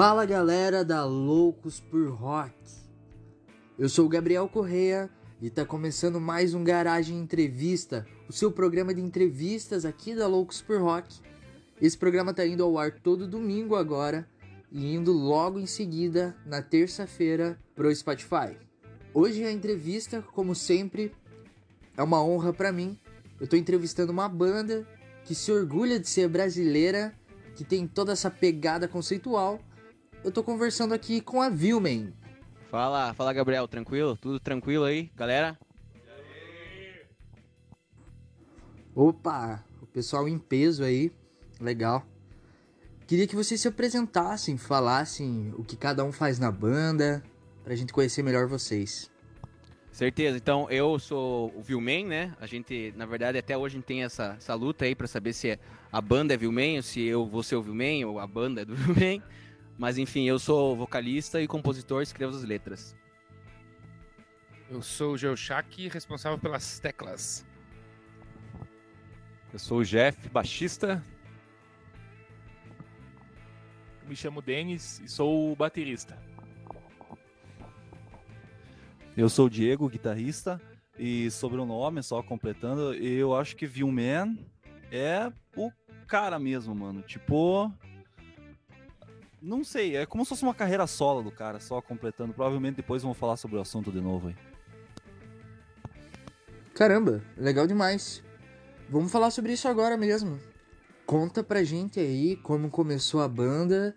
Fala galera da Loucos por Rock. Eu sou o Gabriel Correia e tá começando mais um Garagem Entrevista, o seu programa de entrevistas aqui da Loucos por Rock. Esse programa tá indo ao ar todo domingo agora e indo logo em seguida na terça-feira pro Spotify. Hoje a entrevista, como sempre, é uma honra para mim. Eu tô entrevistando uma banda que se orgulha de ser brasileira, que tem toda essa pegada conceitual. Eu tô conversando aqui com a Vilmen. Fala, fala Gabriel, tranquilo? Tudo tranquilo aí, galera? Opa, o pessoal em peso aí, legal. Queria que vocês se apresentassem, falassem o que cada um faz na banda, pra gente conhecer melhor vocês. Certeza, então eu sou o Vilman, né? A gente, na verdade, até hoje a gente tem essa, essa luta aí pra saber se a banda é Vilman ou se eu vou ser o Vilman ou a banda é do Vilman. Mas enfim, eu sou vocalista e compositor, escrevo as letras. Eu sou o Geoshak, responsável pelas teclas. Eu sou o Jeff, baixista. Me chamo Denis e sou o baterista. Eu sou o Diego, guitarrista. E sobre o nome, só completando, eu acho que Vilman é o cara mesmo, mano. Tipo. Não sei, é como se fosse uma carreira solo do cara, só completando. Provavelmente depois vamos falar sobre o assunto de novo aí. Caramba, legal demais. Vamos falar sobre isso agora mesmo. Conta pra gente aí como começou a banda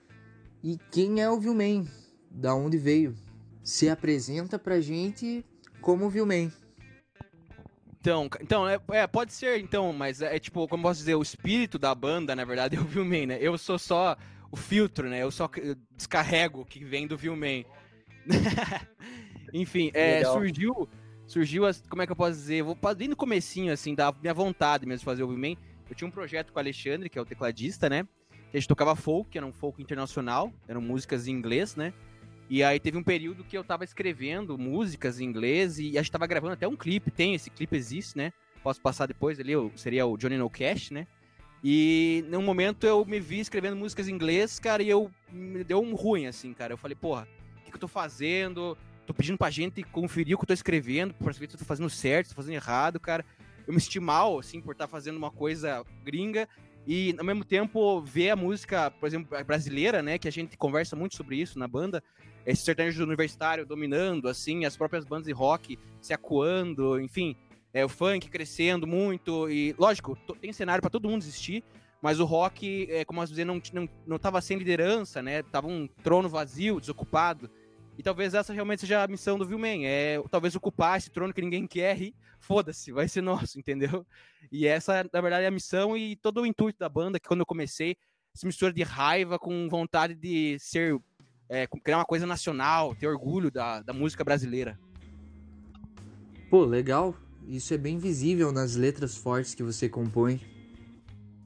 e quem é o Vilman, da onde veio. Se apresenta pra gente como Vilman. Então, então é, é, pode ser, então, mas é, é, tipo, como posso dizer, o espírito da banda, na verdade, é o Vilman, né? Eu sou só o filtro, né? Eu só descarrego o que vem do Vilman. Enfim, é, surgiu, surgiu, as, como é que eu posso dizer? vou bem no comecinho, assim, da minha vontade mesmo de fazer o Vilman. Eu tinha um projeto com o Alexandre, que é o tecladista, né? Que a gente tocava folk, era um folk internacional, eram músicas em inglês, né? E aí teve um período que eu tava escrevendo músicas em inglês e a gente tava gravando até um clipe, tem, esse clipe existe, né? Posso passar depois ali, seria o Johnny No Cash, né? E num momento eu me vi escrevendo músicas em inglês, cara, e eu me deu um ruim, assim, cara. Eu falei, porra, o que, que eu tô fazendo? Tô pedindo pra gente conferir o que eu tô escrevendo, pra saber se eu tô fazendo certo, se tô fazendo errado, cara. Eu me senti mal, assim, por estar tá fazendo uma coisa gringa e ao mesmo tempo ver a música, por exemplo, brasileira, né, que a gente conversa muito sobre isso na banda, esse sertanejo universitário dominando, assim, as próprias bandas de rock se acuando, enfim, é, o funk crescendo muito, e lógico, tem cenário para todo mundo existir, mas o rock, é, como posso dizer, não, não, não tava sem liderança, né, tava um trono vazio, desocupado, e talvez essa realmente seja a missão do Vilman, é talvez ocupar esse trono que ninguém quer e foda-se, vai ser nosso, entendeu? E essa, na verdade, é a missão e todo o intuito da banda, que quando eu comecei, essa mistura de raiva com vontade de ser é, criar uma coisa nacional, ter orgulho da, da música brasileira. Pô, legal. Isso é bem visível nas letras fortes que você compõe.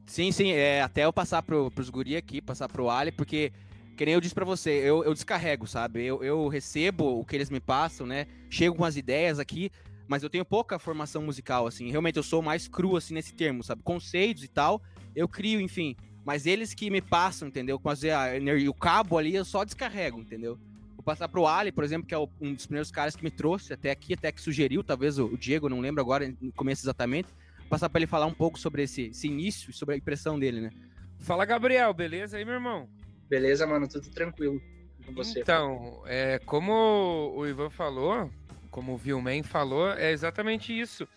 Sim, sim. É, até eu passar pro, pros guri aqui, passar pro Ali, porque, que nem eu disse pra você, eu, eu descarrego, sabe? Eu, eu recebo o que eles me passam, né? Chego com as ideias aqui, mas eu tenho pouca formação musical, assim. Realmente eu sou mais cru, assim, nesse termo, sabe? Conceitos e tal, eu crio, enfim. Mas eles que me passam, entendeu? Fazer a energia, o cabo ali eu só descarrego, entendeu? Vou passar pro Ali, por exemplo, que é um dos primeiros caras que me trouxe até aqui, até que sugeriu, talvez o Diego, não lembro agora no começo exatamente. Vou passar para ele falar um pouco sobre esse, esse início e sobre a impressão dele, né? Fala, Gabriel, beleza aí, meu irmão? Beleza, mano, tudo tranquilo com você. Então, é, como o Ivan falou, como o Vilman falou, é exatamente isso.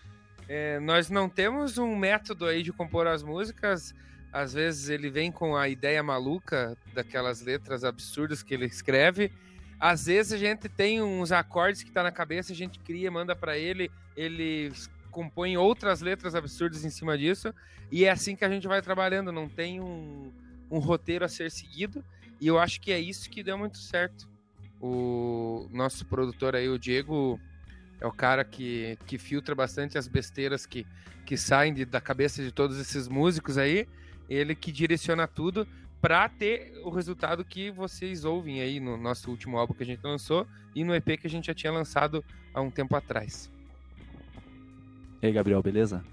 É, nós não temos um método aí de compor as músicas às vezes ele vem com a ideia maluca daquelas letras absurdas que ele escreve. Às vezes a gente tem uns acordes que tá na cabeça, a gente cria, manda para ele, ele compõe outras letras absurdas em cima disso, e é assim que a gente vai trabalhando, não tem um, um roteiro a ser seguido, e eu acho que é isso que deu muito certo. O nosso produtor aí, o Diego, é o cara que, que filtra bastante as besteiras que, que saem de, da cabeça de todos esses músicos aí, ele que direciona tudo para ter o resultado que vocês ouvem aí no nosso último álbum que a gente lançou e no EP que a gente já tinha lançado há um tempo atrás. E aí, Gabriel, beleza?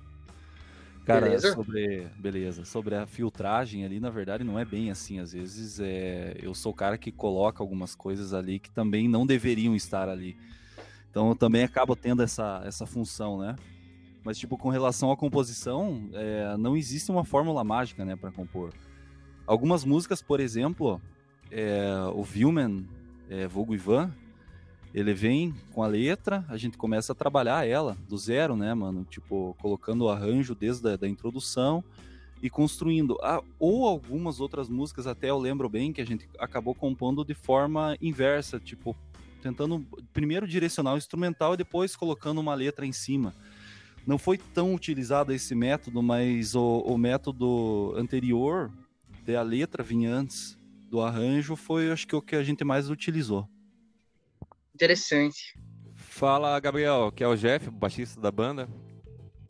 Cara, Beleza? sobre. Beleza. Sobre a filtragem ali, na verdade, não é bem assim. Às vezes é, eu sou o cara que coloca algumas coisas ali que também não deveriam estar ali. Então eu também acabo tendo essa, essa função, né? Mas, tipo, com relação à composição, é, não existe uma fórmula mágica, né, para compor. Algumas músicas, por exemplo, é, o Vilman, é, vulgo Ivan, ele vem com a letra, a gente começa a trabalhar ela do zero, né, mano? Tipo, colocando o arranjo desde a da introdução e construindo. Ah, ou algumas outras músicas, até eu lembro bem, que a gente acabou compondo de forma inversa, tipo, tentando primeiro direcionar o instrumental e depois colocando uma letra em cima. Não foi tão utilizado esse método, mas o, o método anterior, de a letra vir antes do arranjo, foi acho que o que a gente mais utilizou. Interessante. Fala, Gabriel, que é o Jeff, baixista da banda.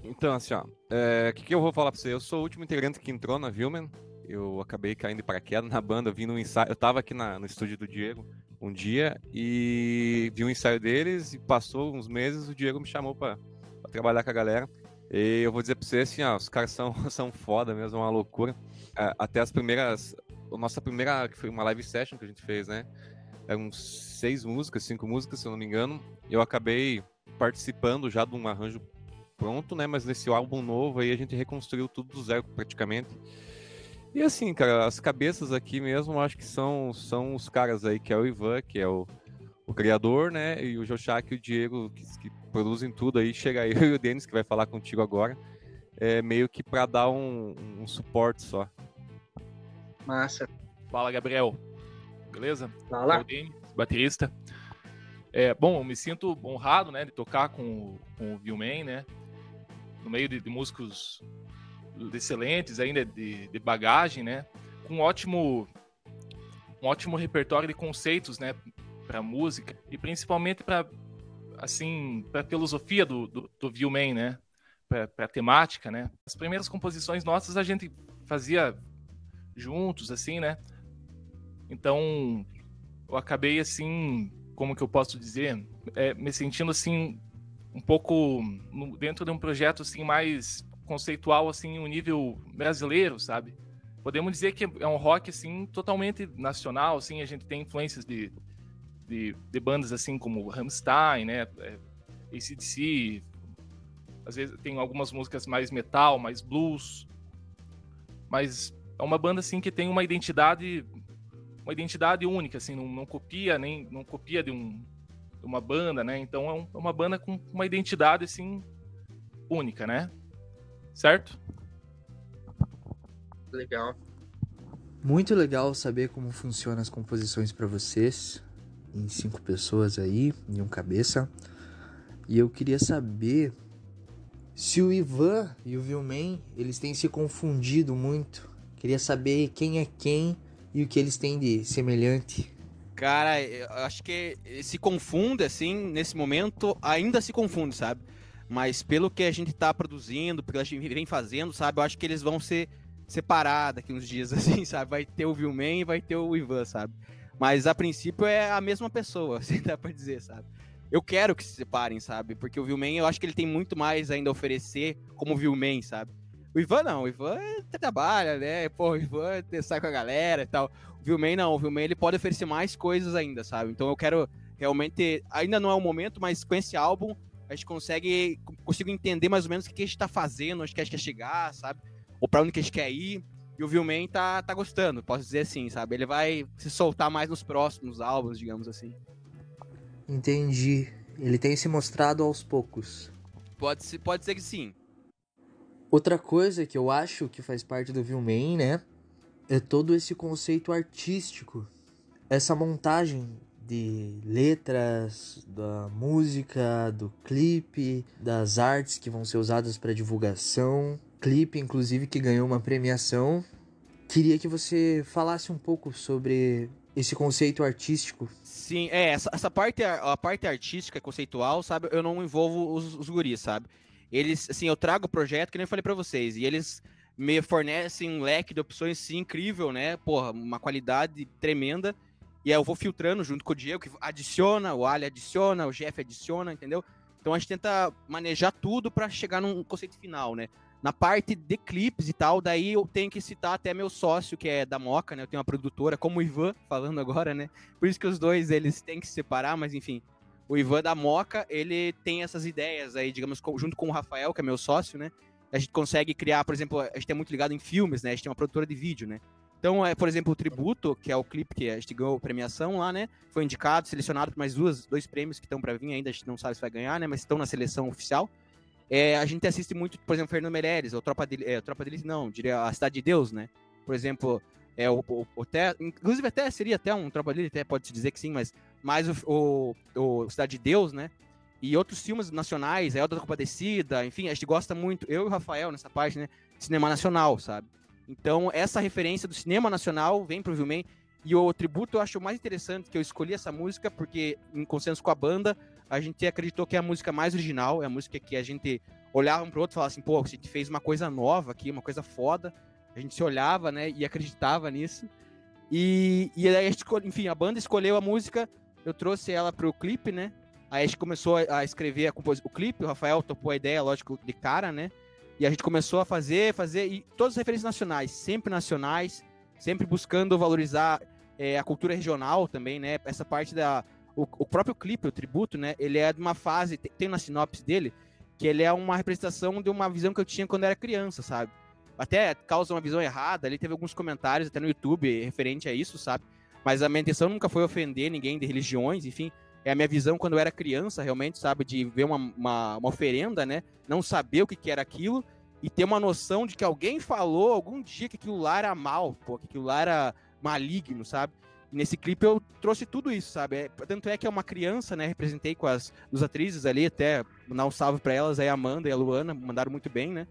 Então, assim, ó, é, o que, que eu vou falar pra você? Eu sou o último integrante que entrou na Vilman. Eu acabei caindo de paraquedas na banda, vindo um ensaio. Eu tava aqui na- no estúdio do Diego um dia e vi um ensaio deles e passou uns meses, o Diego me chamou pra trabalhar com a galera. E eu vou dizer pra você assim, ó, os caras são, são foda mesmo, é uma loucura. Até as primeiras. A nossa primeira, que foi uma live session que a gente fez, né? Eram seis músicas, cinco músicas, se eu não me engano. Eu acabei participando já de um arranjo pronto, né? Mas nesse álbum novo aí a gente reconstruiu tudo do zero praticamente. E assim, cara, as cabeças aqui mesmo, acho que são, são os caras aí, que é o Ivan, que é o, o criador, né? E o Joshak e o Diego, que, que produzem tudo aí. Chega eu e o Denis, que vai falar contigo agora. É meio que pra dar um, um suporte só. Massa. Fala, Gabriel. Beleza? Lá. Denis, baterista. É, bom, eu me sinto honrado, né, de tocar com, o- com o Vilman, né, no meio de, de músicos excelentes ainda de, de bagagem, né, com um ótimo, um ótimo repertório de conceitos, né, para música e principalmente para assim, para filosofia do, do, do Vilman, né, para temática, né. As primeiras composições nossas a gente fazia juntos, assim, né. Então, eu acabei assim, como que eu posso dizer, é, me sentindo assim um pouco no- dentro de um projeto assim mais conceitual assim, um nível brasileiro, sabe? Podemos dizer que é um rock assim totalmente nacional, assim, a gente tem influências de, de, de bandas assim como Rammstein, né, é, AC/DC, às vezes tem algumas músicas mais metal, mais blues, mas é uma banda assim que tem uma identidade uma identidade única, assim, não, não copia nem não copia de, um, de uma banda, né? Então é, um- é uma banda com uma identidade assim única, né? Certo? Legal. Muito legal saber como funcionam as composições para vocês, em cinco pessoas aí, em um cabeça. E eu queria saber se o Ivan e o Vilman, eles têm se confundido muito. Queria saber quem é quem e o que eles têm de semelhante. Cara, eu acho que se confunde, assim, nesse momento, ainda se confunde, sabe? Mas pelo que a gente tá produzindo, pelo que a gente vem fazendo, sabe? Eu acho que eles vão ser separar daqui uns dias, assim, sabe? Vai ter o Vilman e vai ter o Ivan, sabe? Mas a princípio é a mesma pessoa, assim, dá pra dizer, sabe? Eu quero que se separem, sabe? Porque o Vilman, eu acho que ele tem muito mais ainda a oferecer como Vilman, sabe? O Ivan não, o Ivan trabalha, né? Pô, o Ivan sai com a galera e tal. O Vilman não, o Vilman ele pode oferecer mais coisas ainda, sabe? Então eu quero realmente, ainda não é o momento, mas com esse álbum a gente consegue, consigo entender mais ou menos o que a gente tá fazendo, onde que a gente quer chegar, sabe? Ou pra onde que a gente quer ir. E o Vilman tá, tá gostando, posso dizer assim, sabe? Ele vai se soltar mais nos próximos álbuns, digamos assim. Entendi. Ele tem se mostrado aos poucos. Pode, ser, pode ser que sim. Outra coisa que eu acho que faz parte do Vilman, né? É todo esse conceito artístico. Essa montagem de letras, da música, do clipe, das artes que vão ser usadas para divulgação. Clipe, inclusive, que ganhou uma premiação. Queria que você falasse um pouco sobre esse conceito artístico. Sim, é, essa, essa parte, a parte artística, conceitual, sabe, eu não envolvo os, os guris, sabe? Eles, assim, eu trago o projeto, que nem eu falei pra vocês, e eles me fornecem um leque de opções, sim, incrível, né? Porra, uma qualidade tremenda. E aí eu vou filtrando junto com o Diego, que adiciona, o Ali adiciona, o Jeff adiciona, entendeu? Então a gente tenta manejar tudo pra chegar num conceito final, né? Na parte de clipes e tal, daí eu tenho que citar até meu sócio, que é da Moca, né? Eu tenho uma produtora, como o Ivan, falando agora, né? Por isso que os dois, eles têm que se separar, mas enfim. O Ivan da Moca, ele tem essas ideias aí, digamos, junto com o Rafael, que é meu sócio, né? A gente consegue criar, por exemplo, a gente é muito ligado em filmes, né? A gente tem uma produtora de vídeo, né? Então, é, por exemplo, o Tributo, que é o clipe que a gente ganhou premiação lá, né? Foi indicado, selecionado por mais duas, dois prêmios que estão para vir ainda, a gente não sabe se vai ganhar, né? Mas estão na seleção oficial. É, a gente assiste muito, por exemplo, Fernando Meirelles, ou Tropa de, é, Tropa de não, diria a Cidade de Deus, né? Por exemplo, é, o, o, o até, inclusive até seria até um Tropa de até pode-se dizer que sim, mas mais o, o, o, Cidade de Deus, né? E outros filmes nacionais, é Elda da Compadecida, enfim, a gente gosta muito, eu e o Rafael nessa parte, né? Cinema nacional, sabe? Então, essa referência do cinema nacional vem pro Vilman. E o tributo eu acho mais interessante que eu escolhi essa música, porque, em consenso com a banda, a gente acreditou que é a música mais original, é a música que a gente olhava um pro outro e falava assim, pô, a gente fez uma coisa nova aqui, uma coisa foda. A gente se olhava, né, e acreditava nisso. E, e aí a gente, enfim, a banda escolheu a música, eu trouxe ela pro clipe, né? Aí a gente começou a escrever a o clipe, o Rafael topou a ideia, lógico, de cara, né? E a gente começou a fazer, fazer, e todas as referências nacionais, sempre nacionais, sempre buscando valorizar é, a cultura regional também, né? Essa parte da. O, o, próprio clipe, o tributo, né? Ele é de uma fase, tem na sinopse dele, que ele é uma representação de uma visão que eu tinha quando era criança, sabe? Até causa uma visão errada, ali teve alguns comentários até no YouTube referente a isso, sabe? Mas a minha intenção nunca foi ofender ninguém de religiões, enfim é a minha visão quando eu era criança, realmente, sabe? De ver uma, uma, uma oferenda, né? Não saber o que, que era aquilo e ter uma noção de que alguém falou algum dia que aquilo lá era mal, pô, que aquilo lá era maligno, sabe? Nesse clipe eu trouxe tudo isso, sabe? É, tanto é que é uma criança, né? Representei com as duas atrizes ali, até mandar um salve para elas, aí a Amanda e a Luana, mandaram muito bem, né?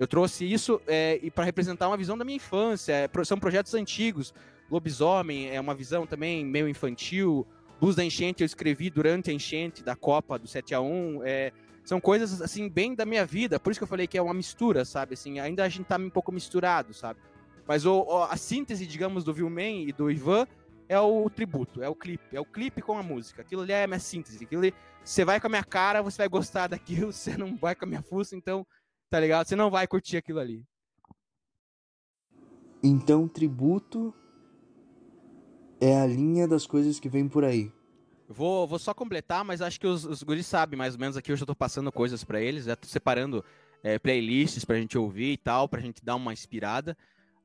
Eu trouxe isso é, e para representar uma visão da minha infância. É, são projetos antigos. Lobisomem é uma visão também meio infantil. Luz da Enchente eu escrevi durante a enchente da Copa do 7 a 1 é, São coisas, assim, bem da minha vida. Por isso que eu falei que é uma mistura, sabe? Assim, ainda a gente tá um pouco misturado, sabe? Mas o, a síntese, digamos, do Vilman e do Ivan é o tributo, é o clipe. É o clipe com a música. Aquilo ali é a minha síntese. Aquilo ali, você vai com a minha cara, você vai gostar daquilo. Você não vai com a minha fuça, então, tá ligado? Você não vai curtir aquilo ali. Então, tributo é a linha das coisas que vem por aí. Vou, vou só completar, mas acho que os, os guris sabem mais ou menos aqui. Eu já tô passando coisas para eles, já tô separando é, playlists pra gente ouvir e tal, pra gente dar uma inspirada.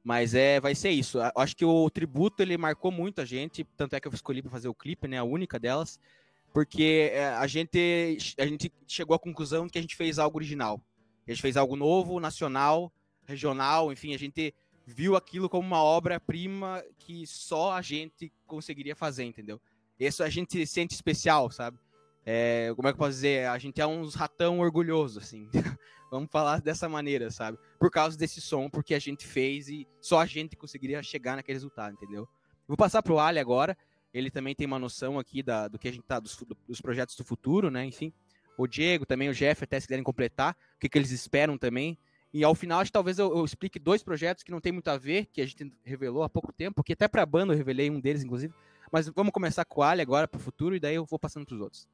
Mas é, vai ser isso. Acho que o tributo ele marcou muito a gente, tanto é que eu escolhi para fazer o clipe, né, a única delas, porque é, a gente a gente chegou à conclusão que a gente fez algo original. A gente fez algo novo, nacional, regional, enfim, a gente viu aquilo como uma obra-prima que só a gente conseguiria fazer, entendeu? Isso a gente se sente especial, sabe? É, como é que eu posso dizer? A gente é uns ratão orgulhoso, assim. Vamos falar dessa maneira, sabe? Por causa desse som, porque a gente fez e só a gente conseguiria chegar naquele resultado, entendeu? Vou passar pro Ali agora. Ele também tem uma noção aqui da, do que a gente tá, dos, dos projetos do futuro, né? Enfim. O Diego também, o Jeff, até se quiserem completar, o que, que eles esperam também. E ao final, acho que talvez eu, eu, explique dois projetos que não tem muito a ver, que a gente revelou há pouco tempo, porque até para a banda eu revelei um deles, inclusive. Mas vamos começar com o Ali agora para o futuro, e daí eu vou passando para os outros.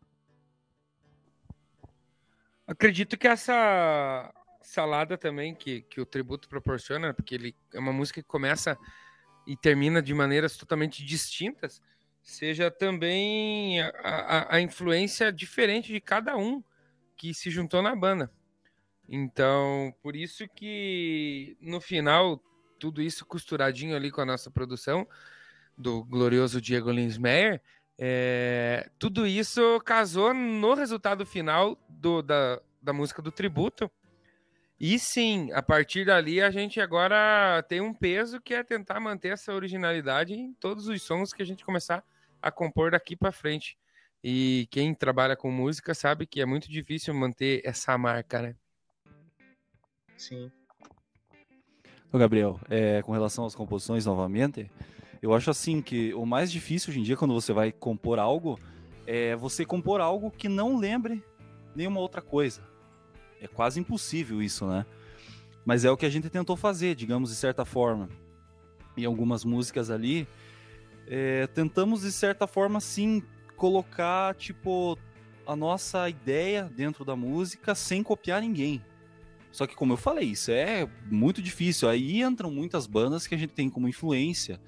Acredito que essa salada também que, que o tributo proporciona, porque ele é uma música que começa e termina de maneiras totalmente distintas, seja também a, a, a influência diferente de cada um que se juntou na banda. Então, por isso que no final, tudo isso costuradinho ali com a nossa produção do glorioso Diego Linsmeyer, é, tudo isso casou no resultado final do, da, da música do tributo. E sim, a partir dali a gente agora tem um peso que é tentar manter essa originalidade em todos os sons que a gente começar a compor daqui para frente. E quem trabalha com música sabe que é muito difícil manter essa marca, né? Sim. Ô Gabriel, é, com relação às composições novamente, eu acho assim que o mais difícil hoje em dia quando você vai compor algo é você compor algo que não lembre nenhuma outra coisa. É quase impossível isso, né? Mas é o que a gente tentou fazer, digamos, de certa forma. Em algumas músicas ali, é, tentamos de certa forma sim colocar tipo a nossa ideia dentro da música sem copiar ninguém Só que, como eu falei, isso é muito difícil. Aí entram muitas bandas que a gente tem como influência.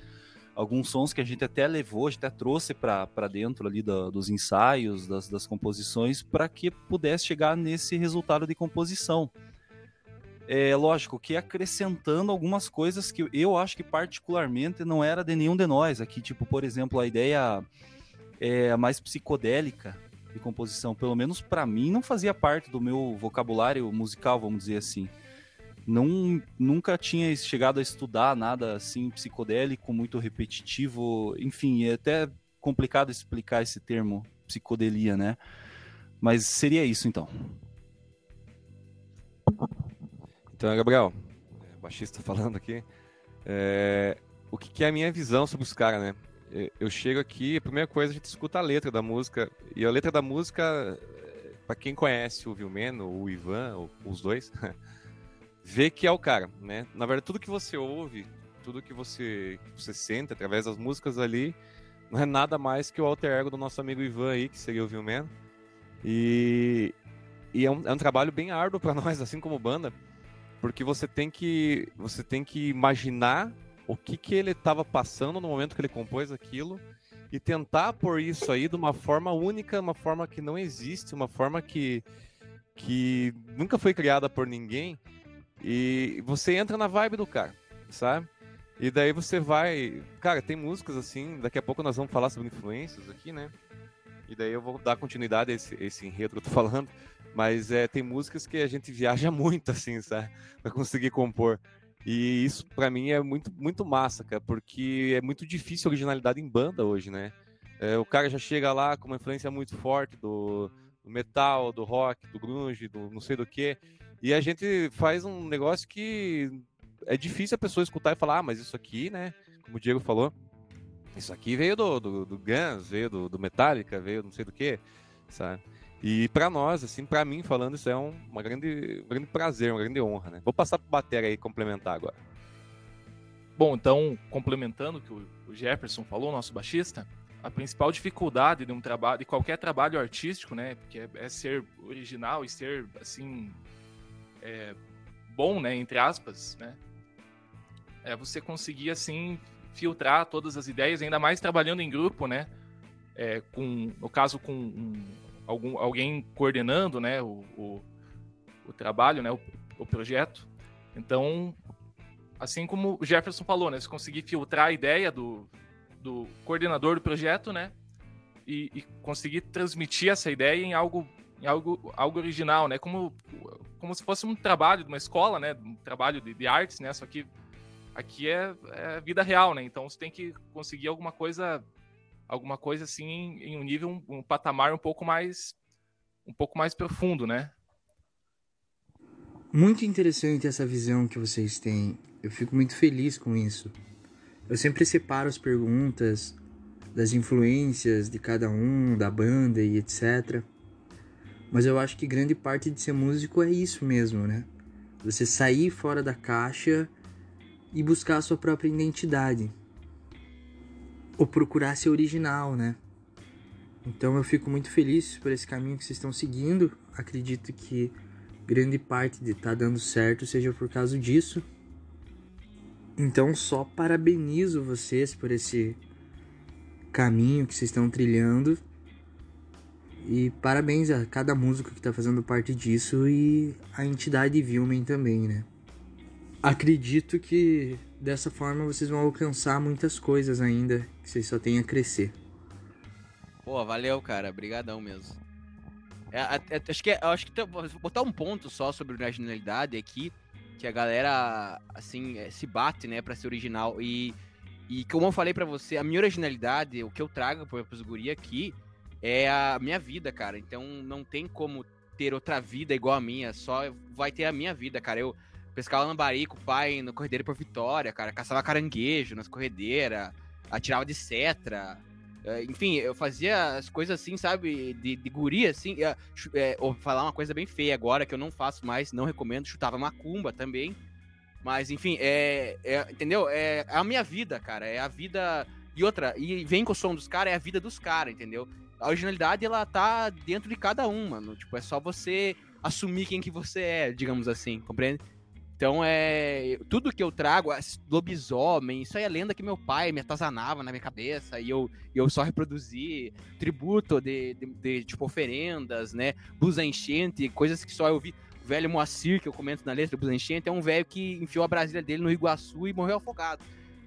Alguns sons que a gente até levou, a gente até trouxe para dentro ali da, dos ensaios, das, das composições, para que pudesse chegar nesse resultado de composição. É lógico que acrescentando algumas coisas que eu acho que particularmente não era de nenhum de nós aqui, tipo, por exemplo, a ideia é, mais psicodélica de composição, pelo menos para mim, não fazia parte do meu vocabulário musical, vamos dizer assim. Não, nunca tinha chegado a estudar nada assim psicodélico, muito repetitivo, enfim, é até complicado explicar esse termo psicodelia, né? Mas seria isso então. Então, Gabriel, é, baixista falando aqui, é, o que, que, é a minha visão sobre os caras, né? Eu chego aqui, a primeira coisa, a gente escuta a letra da música, e a letra da música, para quem conhece o Vilmeno, o Ivan, os dois, vê que é o cara, né? Na verdade, tudo que você ouve, tudo que você, que você sente através das músicas ali, não é nada mais que o alter ego do nosso amigo Ivan aí, que seria o Vilmeno. E, e é, um, é um trabalho bem árduo para nós, assim como banda, porque você tem que você tem que imaginar o que que ele estava passando no momento que ele compôs aquilo e tentar pôr isso aí de uma forma única, uma forma que não existe, uma forma que que nunca foi criada por ninguém e você entra na vibe do cara, sabe? E daí você vai, cara, tem músicas assim, daqui a pouco nós vamos falar sobre influências aqui, né? E daí eu vou dar continuidade a esse, esse enredo que eu tô falando. Mas é, tem músicas que a gente viaja muito, assim, sabe? Pra conseguir compor. E isso, para mim, é muito, muito massa, cara, porque é muito difícil a originalidade em banda hoje, né? É, o cara já chega lá com uma influência muito forte do, do, metal, do rock, do grunge, do não sei do que, e a gente faz um negócio que é difícil a pessoa escutar e falar, ah, mas isso aqui, né, como o Diego falou, isso aqui veio do, do, do Guns, veio do, do Metallica, veio não sei do que, sabe? E para nós, assim, para mim falando, isso é um uma grande, um grande prazer, uma grande honra, né? Vou passar pro Batera aí complementar agora. Bom, então, complementando o que o Jefferson falou, nosso baixista, a principal dificuldade de um trabalho, de qualquer trabalho artístico, né, que é, é, ser original e ser assim é, bom, né, entre aspas, né, é você conseguir assim filtrar todas as ideias, ainda mais trabalhando em grupo, né, é, com no caso com um, algum, alguém coordenando né, o, o, o trabalho, né, o, o, projeto. Então, assim como o Jefferson falou, né, se conseguir filtrar a ideia do, do coordenador do projeto, né, e, e, conseguir transmitir essa ideia em algo, em algo, algo original, né, como, como se fosse um trabalho de uma escola, né, um trabalho de, de artes, né, só que aqui é, é vida real, né, então você tem que conseguir alguma coisa alguma coisa assim em, um nível, um, um, patamar um pouco mais um pouco mais profundo, né? Muito interessante essa visão que vocês têm. Eu fico muito feliz com isso. Eu sempre separo as perguntas das influências de cada um, da banda e etc. Mas eu acho que grande parte de ser músico é isso mesmo, né? Você sair fora da caixa e buscar a sua própria identidade ou procurar ser original, né? Então eu fico muito feliz por esse caminho que vocês estão seguindo. Acredito que grande parte de estar tá dando certo seja por causa disso. Então só parabenizo vocês por esse caminho que vocês estão trilhando. E parabéns a cada músico que está fazendo parte disso e a entidade Vilmen também, né? Acredito que dessa forma vocês vão alcançar muitas coisas ainda, que vocês só têm a crescer. Pô, valeu, cara. Obrigadão mesmo. É, é, acho que, é, acho que tem, vou botar um ponto só sobre originalidade aqui, que a galera, assim, é, se bate, né, pra ser original. E, e como eu falei para você, a minha originalidade, o que eu trago pros guri aqui, é a minha vida, cara. Então não tem como ter outra vida igual a minha, só vai ter a minha vida, cara. Eu pescava lambari com o pai no corredeiro por Vitória, cara. Caçava caranguejo nas corredeiras, atirava de cetra. Eh, enfim, eu fazia as coisas assim, sabe, de, de guri, assim. É, vou falar uma coisa bem feia agora, que eu não faço mais, não recomendo. Chutava macumba também. Mas, enfim, é, é entendeu? É, é, a minha vida, cara. É a vida. E outra, e vem com o som dos caras, é a vida dos caras, entendeu? A originalidade, ela tá dentro de cada um, mano. Tipo, é só você assumir quem que você é, digamos assim, compreende? Então é. Tudo que eu trago, lobisomem, isso aí é lenda que meu pai me atazanava na minha cabeça e eu, eu só reproduzi tributo de, de, de tipo oferendas, né? Blusa enchente, coisas que só eu vi. O velho Moacir, que eu comento na letra, Blusa enchente, é um velho que enfiou a Brasília dele no Iguaçu e morreu afogado.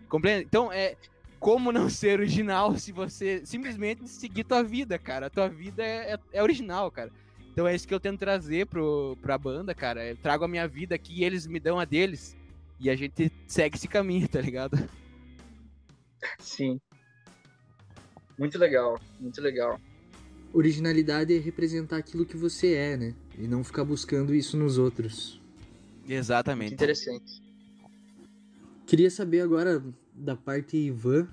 Compreende? Então é. Como não ser original se você simplesmente seguir tua vida, cara? A tua vida é, é, é original, cara. Então é isso que eu tento trazer pro, pra banda, cara. Eu trago a minha vida aqui e eles me dão a deles. E a gente segue esse caminho, tá ligado? Sim. Muito legal, muito legal. Originalidade é representar aquilo que você é, né? E não ficar buscando isso nos outros. Exatamente. Muito interessante. Queria saber agora da parte Ivan,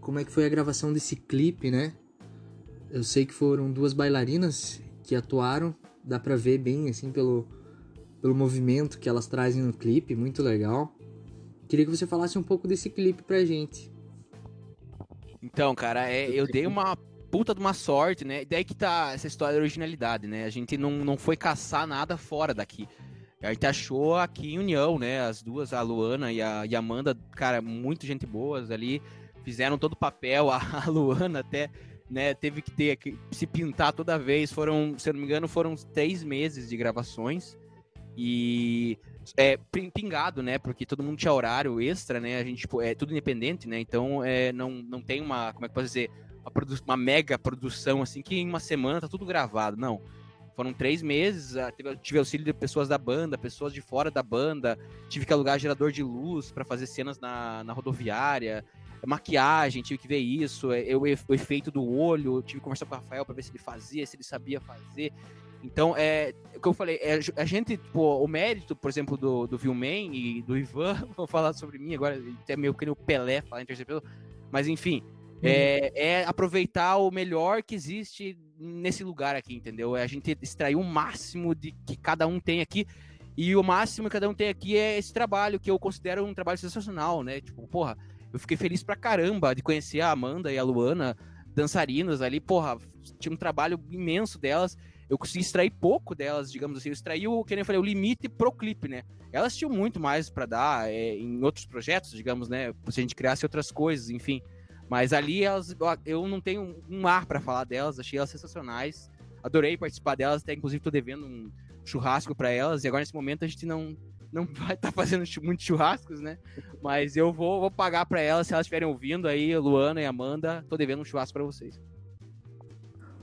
como é que foi a gravação desse clipe, né? Eu sei que foram duas bailarinas que atuaram, dá pra ver bem assim pelo, pelo movimento que elas trazem no clipe, muito legal. Queria que você falasse um pouco desse clipe pra gente. Então, cara, é, eu dei uma puta de uma sorte, né? Daí que tá essa história da originalidade, né? A gente não, não foi caçar nada fora daqui. A gente achou aqui em União, né? As duas, a Luana e a, e a Amanda, cara, muito gente boas ali. Fizeram todo o papel, a Luana até né, teve que ter que se pintar toda vez. Foram, se eu não me engano, foram três meses de gravações e é pingado, né? Porque todo mundo tinha horário extra, né? A gente tipo, é tudo independente, né? Então é, não, não tem uma, como é que posso dizer, uma, uma mega produção assim que em uma semana tá tudo gravado, não. Foram três meses, ah, tive auxílio de pessoas da banda, pessoas de fora da banda, tive que alugar gerador de luz para fazer cenas na, na rodoviária. Maquiagem, tive que ver isso, é, eu, o efeito do olho, tive que conversar com o Rafael para ver se ele fazia, se ele sabia fazer. Então, é o que eu falei, é, a gente, o mérito, por exemplo, do, do Vilman e do Ivan, vou falar sobre mim agora, até meio que o Pelé falar em terceira pessoa, mas enfim, é, é, aproveitar o melhor que existe nesse lugar aqui, entendeu? É a gente extrair o máximo de que cada um tem aqui. E o máximo que cada um tem aqui é esse trabalho, que eu considero um trabalho sensacional, né? Tipo, porra, eu fiquei feliz pra caramba de conhecer a Amanda e a Luana, dançarinas ali, porra, tinha um trabalho imenso delas. Eu consegui extrair pouco delas, digamos assim. Eu extraí o, que nem eu falei, o limite pro clipe, né? Elas tinham muito mais para dar é, em outros projetos, digamos, né? Se a gente criasse outras coisas, enfim. Mas ali elas, eu não tenho um ar para falar delas, achei elas sensacionais. Adorei participar delas, até inclusive tô devendo um churrasco para elas. E agora nesse momento a gente não não vai estar tá fazendo muitos churrascos, né? Mas eu vou, vou pagar para elas se elas estiverem ouvindo aí, Luana e Amanda, tô devendo um churrasco para vocês.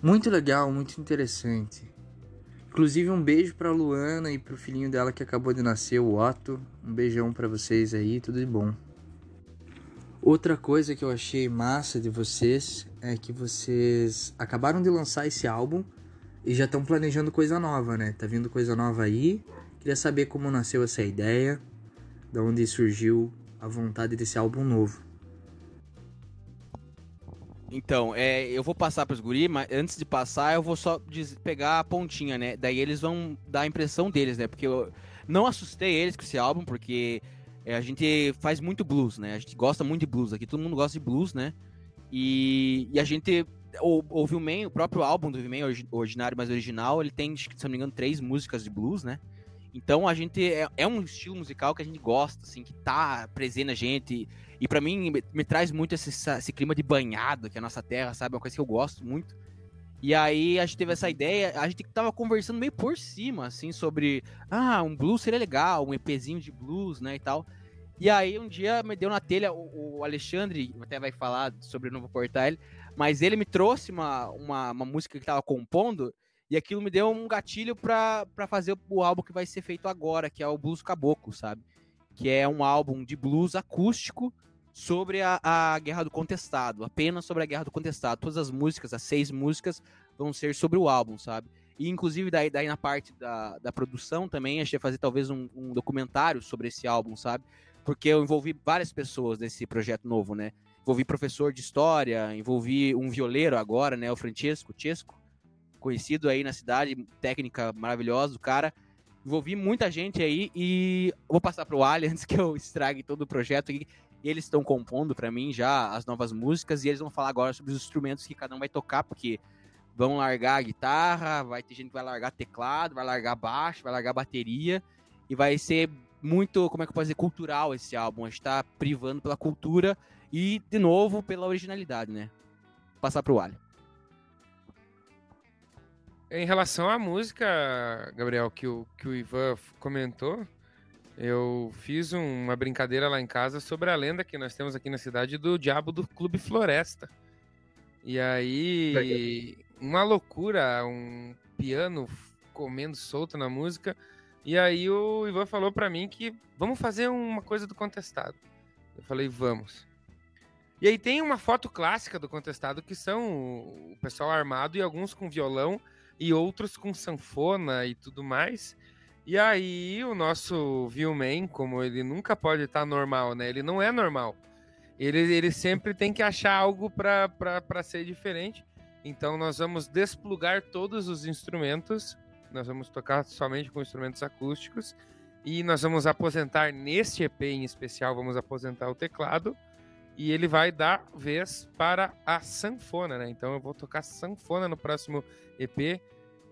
Muito legal, muito interessante. Inclusive um beijo para Luana e pro filhinho dela que acabou de nascer, o Otto. Um beijão para vocês aí, tudo de bom. Outra coisa que eu achei massa de vocês é que vocês acabaram de lançar esse álbum e já estão planejando coisa nova, né? Tá vindo coisa nova aí. Queria saber como nasceu essa ideia, de onde surgiu a vontade desse álbum novo. Então, é, eu vou passar para os guri, mas antes de passar, eu vou só pegar a pontinha, né? Daí eles vão dar a impressão deles, né? Porque eu não assustei eles com esse álbum, porque é, a gente faz muito blues, né? A gente gosta muito de blues aqui, todo mundo gosta de blues, né? E, e a gente ouviu o Man, o próprio álbum do Vilman, originário, mas original, ele tem, se não me engano, três músicas de blues, né? Então a gente é, é, um estilo musical que a gente gosta, assim, que tá presente na gente. E para mim me, me, traz muito esse, esse, clima de banhado que é a nossa terra, sabe? É uma coisa que eu gosto muito. E aí a gente teve essa ideia, a gente tava conversando meio por cima, assim, sobre ah, um blues seria legal, um EPzinho de blues, né, e tal. E aí um dia me deu na telha, o, o Alexandre até vai falar sobre o novo portal, mas ele me trouxe uma, uma, uma música que tava compondo e aquilo me deu um gatilho para fazer o álbum que vai ser feito agora, que é o Blues Caboclo, sabe? Que é um álbum de blues acústico sobre a, a Guerra do Contestado, apenas sobre a Guerra do Contestado. Todas as músicas, as seis músicas, vão ser sobre o álbum, sabe? E inclusive daí, daí na parte da, da produção também, a gente vai fazer talvez um, um documentário sobre esse álbum, sabe? Porque eu envolvi várias pessoas nesse projeto novo, né? Envolvi professor de história, envolvi um violeiro agora, né? O Francesco, Chesco, conhecido aí na cidade, técnica maravilhosa do cara. Envolvi muita gente aí e vou passar pro Ali antes que eu estrague todo o projeto aqui. Eles estão compondo para mim já as novas músicas e eles vão falar agora sobre os instrumentos que cada um vai tocar, porque vão largar a guitarra, vai ter gente que vai largar teclado, vai largar baixo, vai largar bateria, e vai ser muito, como é que eu posso dizer, cultural esse álbum. A gente tá privando pela cultura e, de novo, pela originalidade, né? Vou passar pro Ali. Em relação à música, Gabriel, que o, que o Ivan comentou, eu fiz um- uma brincadeira lá em casa sobre a lenda que nós temos aqui na cidade do Diabo do Clube Floresta. E aí, uma loucura, um piano comendo solto na música. E aí o Ivan falou pra mim que vamos fazer uma coisa do contestado. Eu falei, vamos. E aí tem uma foto clássica do contestado que são o pessoal armado e alguns com violão e outros com sanfona e tudo mais. E aí o nosso Viewman, como ele nunca pode estar normal, né? Ele não é normal. Ele, ele sempre tem que achar algo para ser diferente. Então nós vamos desplugar todos os instrumentos. Nós vamos tocar somente com instrumentos acústicos. E nós vamos aposentar neste EP em especial, vamos aposentar o teclado. E ele vai dar vez para a sanfona, né? Então eu vou tocar sanfona no próximo EP.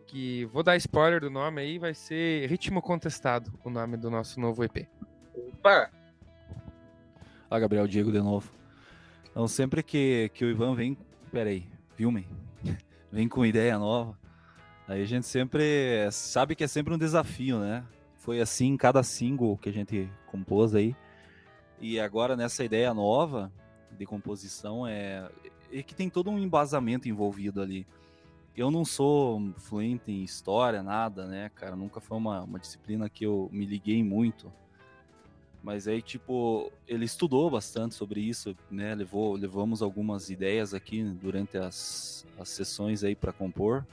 Que vou dar spoiler do nome aí, vai ser Ritmo Contestado, o nome do nosso novo EP. Opa! Ah, Gabriel Diego de novo. Então, sempre que, que o Ivan vem. Peraí, filme. vem com ideia nova. Aí a gente sempre sabe que é sempre um desafio, né? Foi assim em cada single que a gente compôs aí. E agora nessa ideia nova de composição é, é que tem todo um embasamento envolvido ali. Eu não sou fluente em história, nada, né, cara? Nunca foi uma, uma disciplina que eu me liguei muito. Mas aí, tipo, ele estudou bastante sobre isso, né? Levou, levamos algumas ideias aqui durante as, as sessões aí para compor.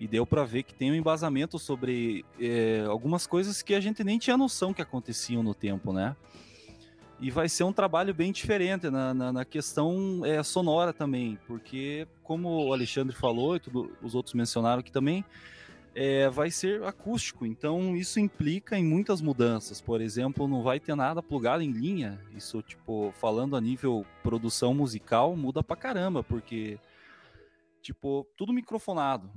E deu para ver que tem um embasamento sobre é, algumas coisas que a gente nem tinha noção que aconteciam no tempo, né? E vai ser um trabalho bem diferente na, na, na questão é, sonora também, porque, como o Alexandre falou e tudo, os outros mencionaram aqui também, é, vai ser acústico, então isso implica em muitas mudanças. Por exemplo, não vai ter nada plugado em linha. Isso, tipo, falando a nível produção musical, muda pra caramba, porque, tipo, tudo microfonado.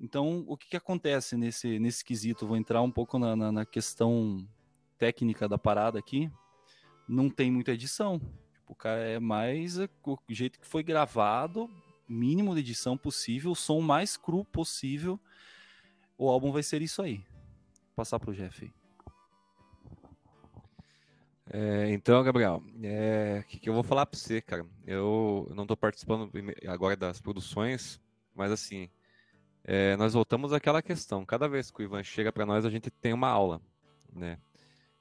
Então, o que, que acontece nesse, nesse quesito? Vou entrar um pouco na, na, na questão técnica da parada aqui. Não tem muita edição. Tipo, o cara é mais o jeito que foi gravado, mínimo de edição possível, o som mais cru possível o álbum vai ser isso aí. Vou passar pro Jeff. É, então, Gabriel, o é, que, que, eu vou falar para você, cara? Eu não estou participando agora das produções, mas assim, é, nós voltamos àquela questão. Cada vez que o Ivan chega para nós, a gente tem uma aula, né?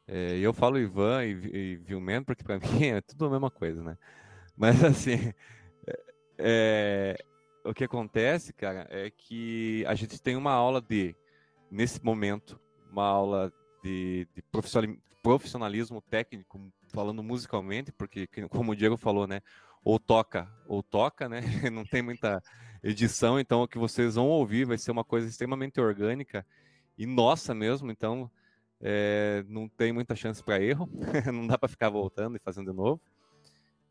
É, eu falo Ivan e, e Vilmen porque para mim é tudo a mesma coisa, né? Mas assim, é, o que acontece, cara, é que a gente tem uma aula de, nesse momento, uma aula de, de profissionalismo técnico, falando musicalmente, porque, como o Diego falou, né, ou toca ou toca, né, não tem muita edição, então o que vocês vão ouvir vai ser uma coisa extremamente orgânica e nossa mesmo, então é, não tem muita chance para erro, não dá para ficar voltando e fazendo de novo.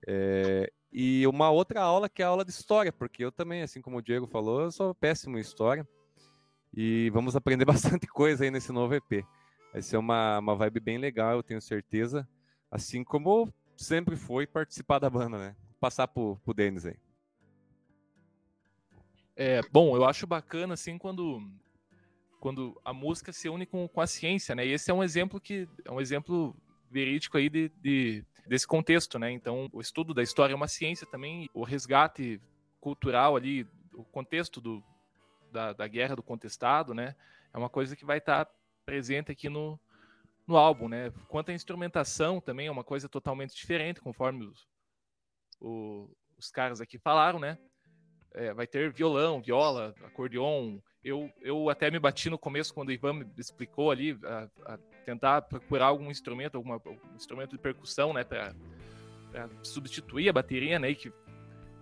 É, e uma outra aula que é a aula de história, porque eu também, assim como o Diego falou, eu sou péssimo em história. E vamos aprender bastante coisa aí nesse novo EP. Vai ser uma, uma vibe bem legal, eu tenho certeza. Assim como sempre foi participar da banda, né? Vou passar pro, pro Denis aí. É, bom, eu acho bacana, assim, quando, quando a música se une com, com a ciência, né? E esse é um exemplo que é um exemplo verídico aí de, de desse contexto, né? Então, o estudo da história é uma ciência também, o resgate cultural ali, o contexto do, da, da guerra do contestado, né? É uma coisa que vai estar presente aqui no, no álbum, né? Quanto à instrumentação também é uma coisa totalmente diferente, conforme os, o, os caras aqui falaram, né? É, vai ter violão, viola, acordeon. Eu, eu até me bati no começo quando o Ivan me explicou ali a, a tentar procurar algum instrumento, algum instrumento de percussão, né, para substituir a bateria, né, que,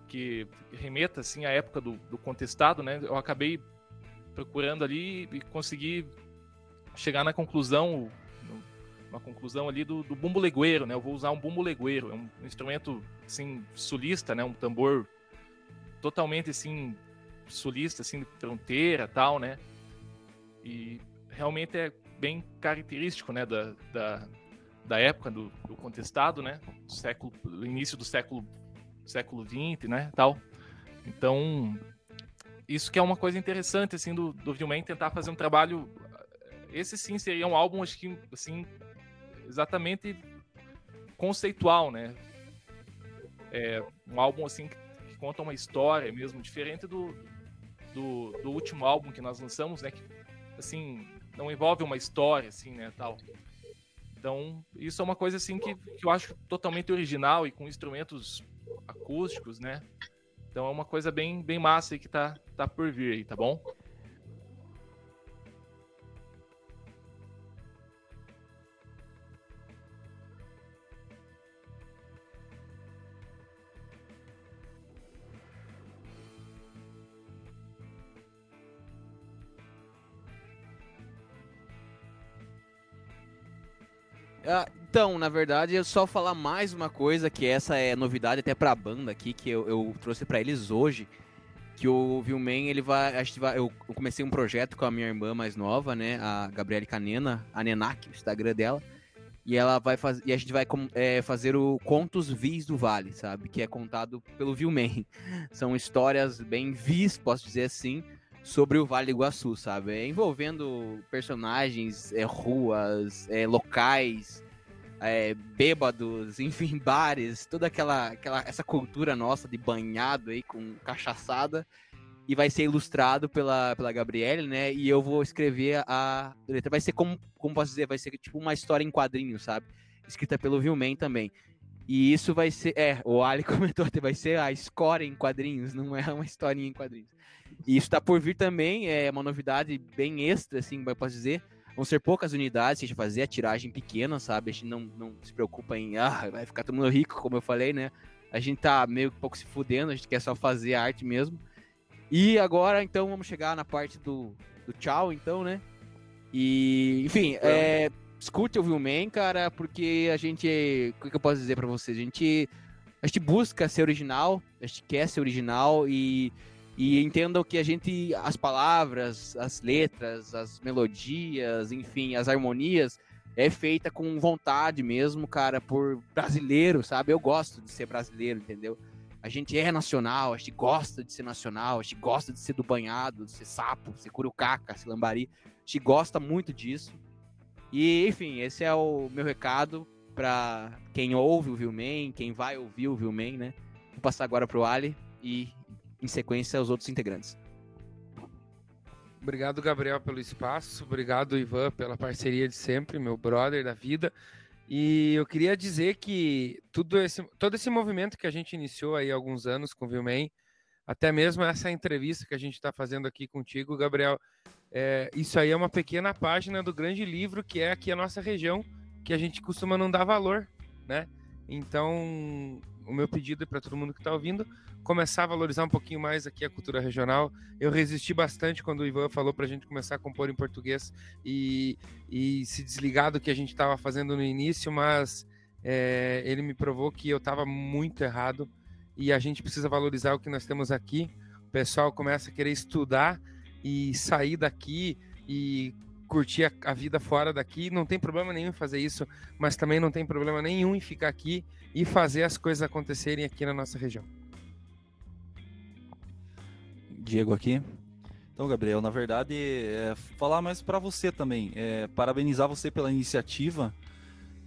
que remeta assim à época do, do contestado, né. Eu acabei procurando ali e consegui chegar na conclusão, uma conclusão ali do, do bumbo legueiro, né. Eu vou usar um bumbo legueiro, é um instrumento assim sulista, né, um tambor totalmente assim sulista, assim, de fronteira tal, né? E realmente é bem característico, né, da, da, da época do, do contestado, né? Do século, do início do século século 20, né, tal. Então, isso que é uma coisa interessante, assim, do, do Vilman tentar fazer um trabalho... Esse, sim, seria um álbum, acho que, assim, exatamente conceitual, né? É um álbum, assim, que, que conta uma história mesmo, diferente do, do, do, último álbum que nós lançamos, né? Que, assim, não envolve uma história, assim, né, tal. Então, isso é uma coisa, assim, que, que eu acho totalmente original e com instrumentos acústicos, né? Então é uma coisa bem, bem massa aí que tá, tá por vir aí, tá bom? Então, na verdade, eu só falar mais uma coisa, que essa é novidade até pra banda aqui, que eu, eu trouxe para eles hoje, que o Vilman, ele vai, a gente vai, eu comecei um projeto com a minha irmã mais nova, né, a Gabriele Canena, a Nenak, o Instagram dela, e ela vai fazer, e a gente vai é, fazer o Contos Vis do Vale, sabe, que é contado pelo Vilman. São histórias bem vis, posso dizer assim, sobre o Vale do Iguaçu, sabe, é, envolvendo personagens, é, ruas, é, locais, é, bêbados, enfim, bares, toda aquela, aquela essa cultura nossa de banhado aí com cachaçada. E vai ser ilustrado pela, pela Gabriele, né? E eu vou escrever a letra. Vai ser como, como posso dizer, vai ser tipo uma história em quadrinhos, sabe? Escrita pelo Vilman também. E isso vai ser. É, o Ali comentou até, vai ser a história em quadrinhos, não é uma historinha em quadrinhos. E isso tá por vir também, é uma novidade bem extra, assim, posso dizer Vão ser poucas unidades, a gente fazer a tiragem pequena, sabe? A gente não, não se preocupa em, ah, vai ficar todo mundo rico, como eu falei, né? A gente tá meio que pouco se fudendo, a gente quer só fazer a arte mesmo. E agora, então, vamos chegar na parte do, do tchau, então, né? E, enfim, é, escute o Vilman, cara, porque a gente, o que eu posso dizer para vocês? A gente, a gente busca ser original, a gente quer ser original e e entendam que a gente, as palavras, as letras, as melodias, enfim, as harmonias, é feita com vontade mesmo, cara, por brasileiro, sabe? Eu gosto de ser brasileiro, entendeu? A gente é nacional, a gente gosta de ser nacional, a gente gosta de ser do banhado, de ser sapo, ser curucaca, ser lambari. A gente gosta muito disso. E, enfim, esse é o meu recado para quem ouve o Vilman, quem vai ouvir o Vilman, né? Vou passar agora pro Ali e em sequência os outros integrantes. Obrigado, Gabriel, pelo espaço. Obrigado, Ivan, pela parceria de sempre, meu brother da vida. E eu queria dizer que tudo esse, todo esse movimento que a gente iniciou aí há alguns anos com o Vilman, até mesmo essa entrevista que a gente está fazendo aqui contigo, Gabriel, é, isso aí é uma pequena página do grande livro que é aqui a nossa região, que a gente costuma não dar valor, né? Então, o meu pedido é para todo mundo que está ouvindo começar a valorizar um pouquinho mais aqui a cultura regional. Eu resisti bastante quando o Ivan falou para a gente começar a compor em português e, e se desligar do que a gente estava fazendo no início, mas é, ele me provou que eu estava muito errado e a gente precisa valorizar o que nós temos aqui. O pessoal começa a querer estudar e sair daqui e curtir a, a, vida fora daqui. Não tem problema nenhum em fazer isso, mas também não tem problema nenhum em ficar aqui e fazer as coisas acontecerem aqui na nossa região. Diego aqui. Então, Gabriel, na verdade, é falar mais para você também, é, parabenizar você pela iniciativa.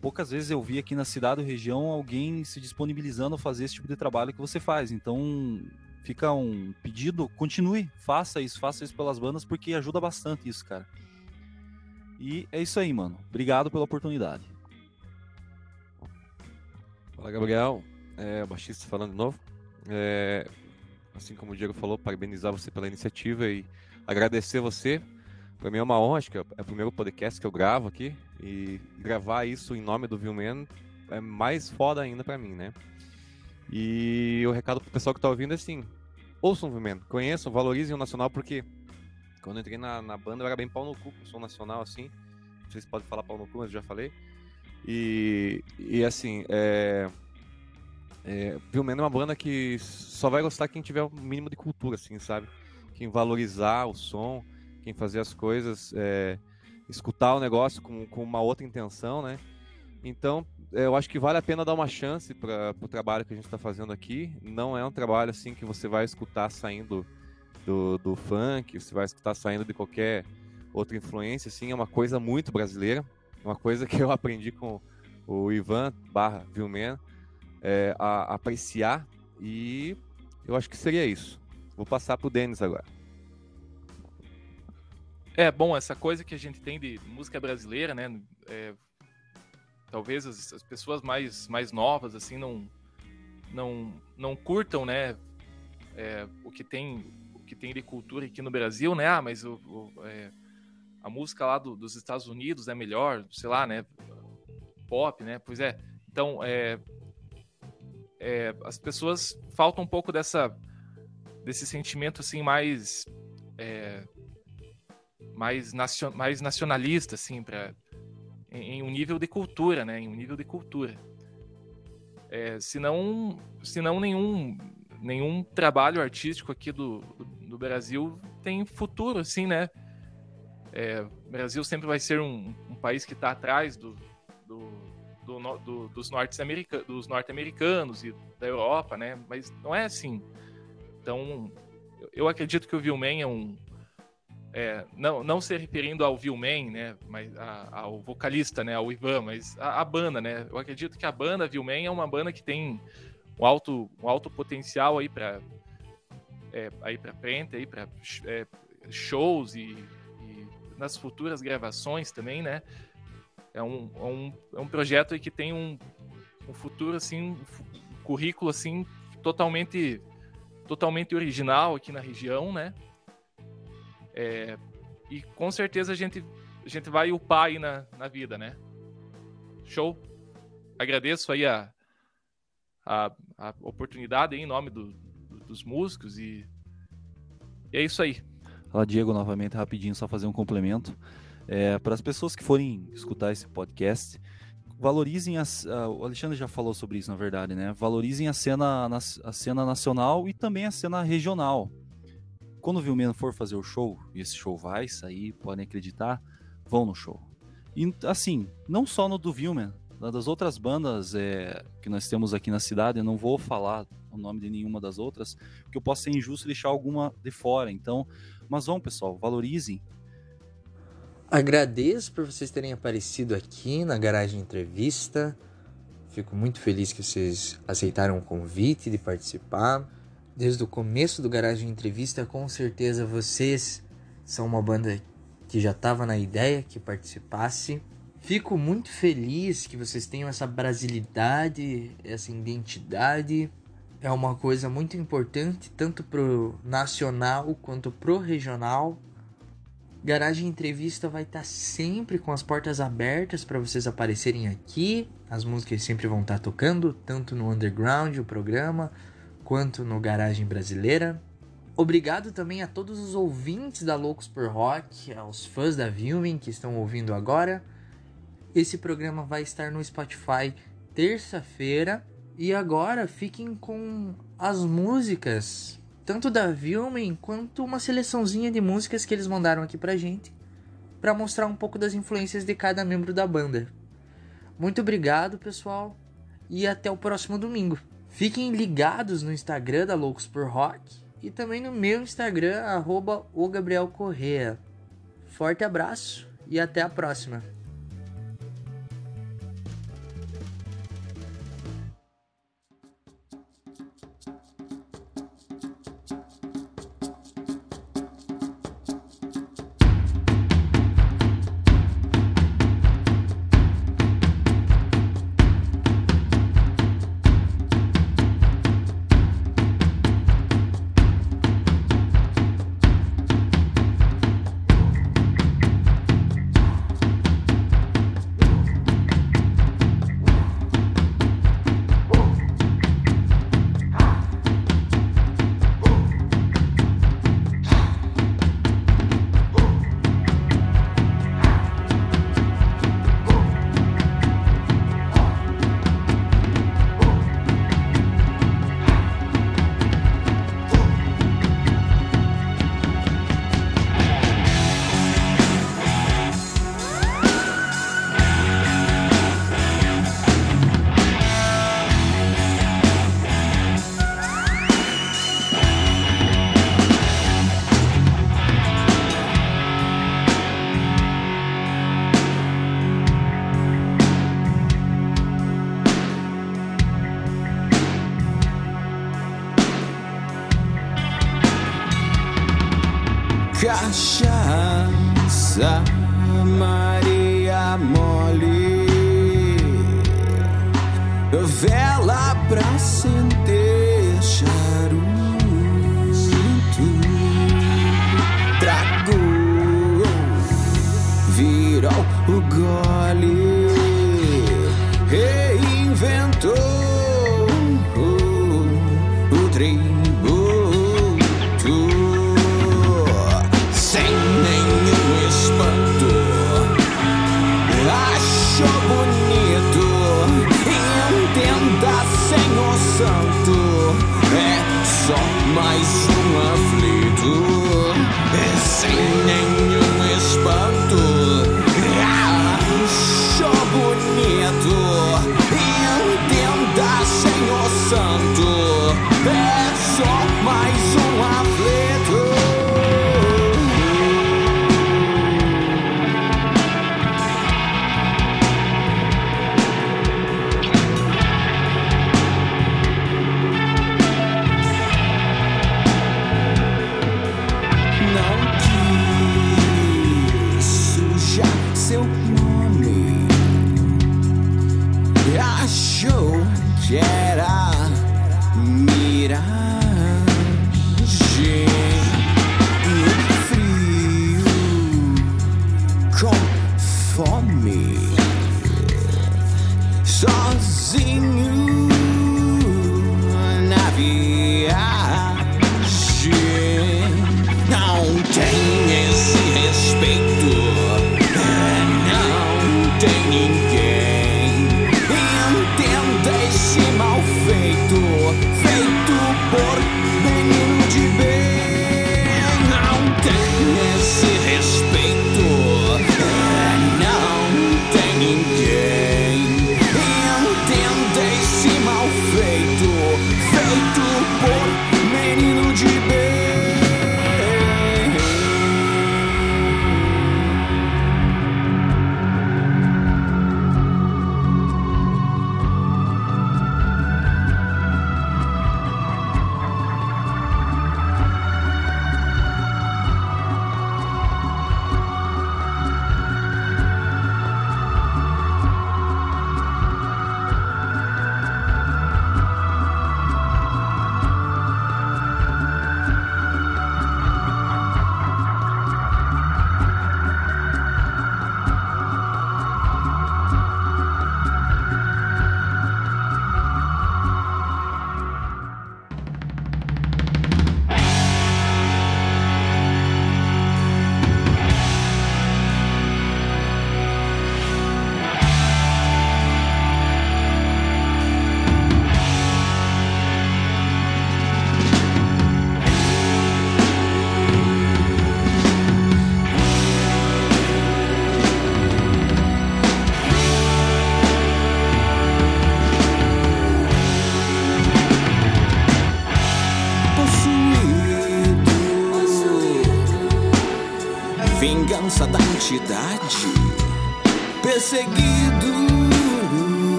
Poucas vezes eu vi aqui na cidade ou região alguém se disponibilizando a fazer esse tipo de trabalho que você faz. Então, fica um pedido, continue, faça isso, faça isso pelas bandas, porque ajuda bastante isso, cara. E é isso aí, mano. Obrigado pela oportunidade. Fala, Gabriel. É, o baixista falando de novo. É, assim como o Diego falou, parabenizar você pela iniciativa e agradecer você. Para mim é uma honra, acho que é o primeiro podcast que eu gravo aqui. E gravar isso em nome do Vilman é mais foda ainda para mim, né? E o recado pro pessoal que tá ouvindo é assim: ouçam o Vilman, conheçam, valorizem o Nacional, porque quando eu entrei na, na banda eu era bem pau no cu com som nacional, assim. Vocês podem falar pau no cu, mas eu já falei. E, e assim, é, é, Vilmena é uma banda que só vai gostar quem tiver o mínimo de cultura, assim, sabe? quem valorizar o som, quem fazer as coisas, é, escutar o negócio com, com uma outra intenção, né? Então, é, eu acho que vale a pena dar uma chance para o trabalho que a gente está fazendo aqui. Não é um trabalho assim que você vai escutar saindo do, do funk, você vai escutar saindo de qualquer outra influência, assim, é uma coisa muito brasileira, uma coisa que eu aprendi com o Ivan barra Vilmen, é, a, a apreciar e eu acho que seria isso. Vou passar pro Denis agora. É, bom, essa coisa que a gente tem de música brasileira, né? É, talvez as, as, pessoas mais, mais novas, assim, não, não, não curtam, né? É, o que tem o que tem de cultura aqui no Brasil, né? Ah, mas o, o, é, a música lá do, dos Estados Unidos é melhor, sei lá, né? Pop, né? Pois é. Então, é, é, as pessoas faltam um pouco dessa desse sentimento assim mais é, mais, nacion, mais nacionalista assim para em, em, um nível de cultura né em um nível de cultura. É, senão senão nenhum nenhum trabalho artístico aqui do, do, do Brasil tem futuro assim né? É, o Brasil sempre vai ser um, um país que está atrás do, do do, do, dos norte-americanos norte e da Europa, né? Mas não é assim. Então, eu acredito que o Vilman é um. É, não, não se referindo ao Vilman, né? Mas a, ao vocalista, né? Ao Ivan, mas a, a, banda, né? Eu acredito que a banda Vilman é uma banda que tem um alto, um alto potencial aí para é, aí para frente, aí para é, shows e, e nas futuras gravações também, né? É um, é um, é um projeto que tem um, um futuro, assim, um currículo, assim, totalmente, totalmente original aqui na região, né? É, e com certeza a gente, a gente vai upar aí na, na vida, né? Show! Agradeço aí a, a, a oportunidade aí, em nome do, do, dos músicos e, e é isso aí. Fala, Diego, novamente, rapidinho, só fazer um complemento. É, para as pessoas que forem escutar esse podcast, valorizem uh, o Alexandre já falou sobre isso na verdade, né? Valorizem a cena, a cena nacional e também a cena regional. Quando o Vilmeno for fazer o show, e esse show vai sair, podem acreditar, vão no show. E assim, não só no do Vilmen, das outras bandas é, que nós temos aqui na cidade, eu não vou falar o nome de nenhuma das outras, porque eu posso ser injusto deixar alguma de fora. Então, mas vão, pessoal, valorizem Agradeço por vocês terem aparecido aqui na Garagem Entrevista. Fico muito feliz que vocês aceitaram o convite de participar. Desde o começo do Garagem Entrevista, com certeza vocês são uma banda que já estava na ideia que participasse. Fico muito feliz que vocês tenham essa brasilidade, essa identidade. É uma coisa muito importante tanto pro nacional quanto pro regional. Garagem Entrevista vai estar tá sempre com as portas abertas para vocês aparecerem aqui. As músicas sempre vão estar tá tocando, tanto no Underground, o programa, quanto no Garagem Brasileira. Obrigado também a todos os ouvintes da Loucos por Rock, aos fãs da Vilmin que estão ouvindo agora. Esse programa vai estar no Spotify terça-feira. E agora fiquem com as músicas tanto da Vilmen quanto uma seleçãozinha de músicas que eles mandaram aqui pra gente, para mostrar um pouco das influências de cada membro da banda. Muito obrigado, pessoal, e até o próximo domingo. Fiquem ligados no Instagram da Loucos por Rock e também no meu Instagram, arroba o Gabriel Correa. Forte abraço e até a próxima.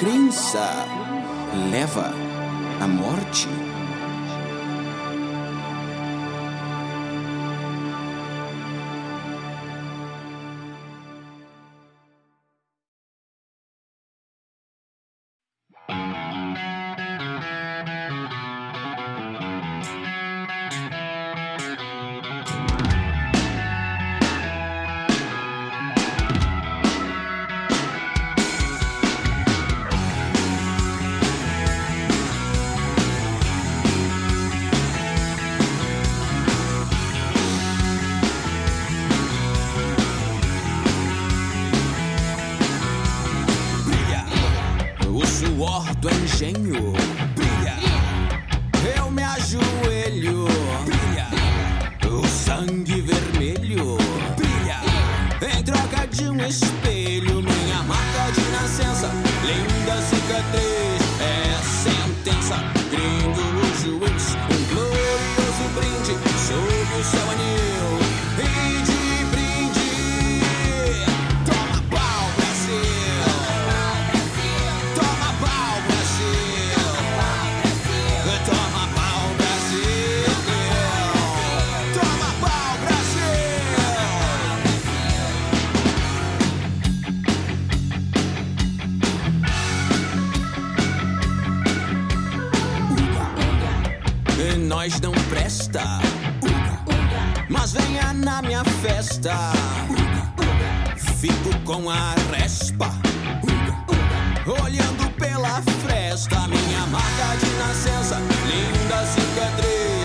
Crença leva à morte. nós não presta. Mas venha na minha festa. Fico com a respa. Olhando pela fresta, minha marca de nascença, linda cicatriz.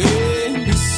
When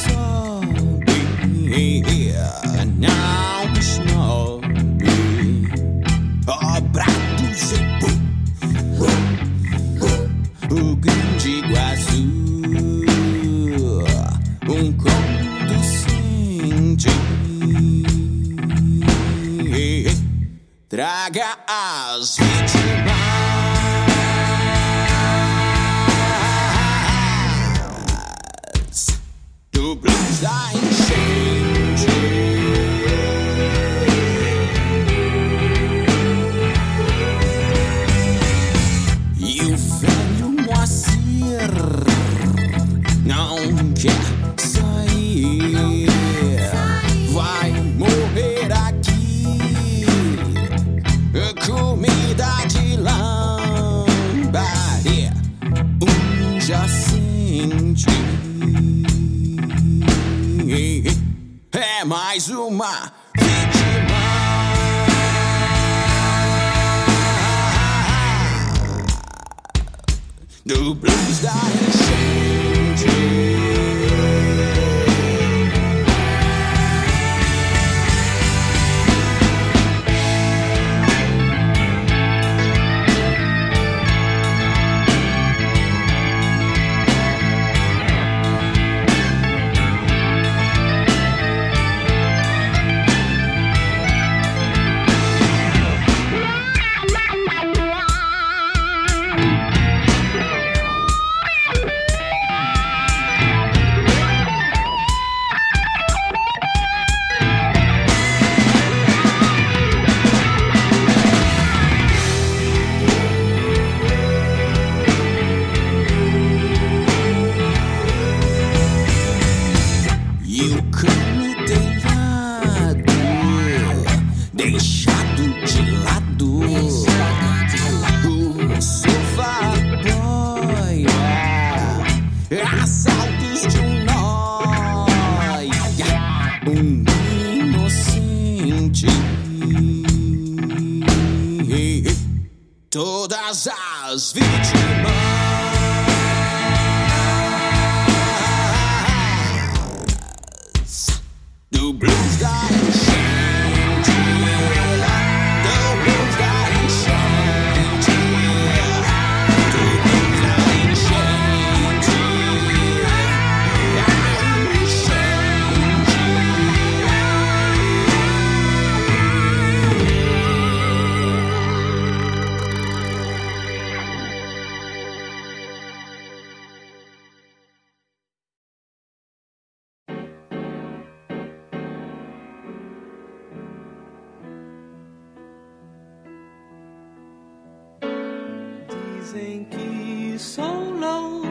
Dizem que sou louco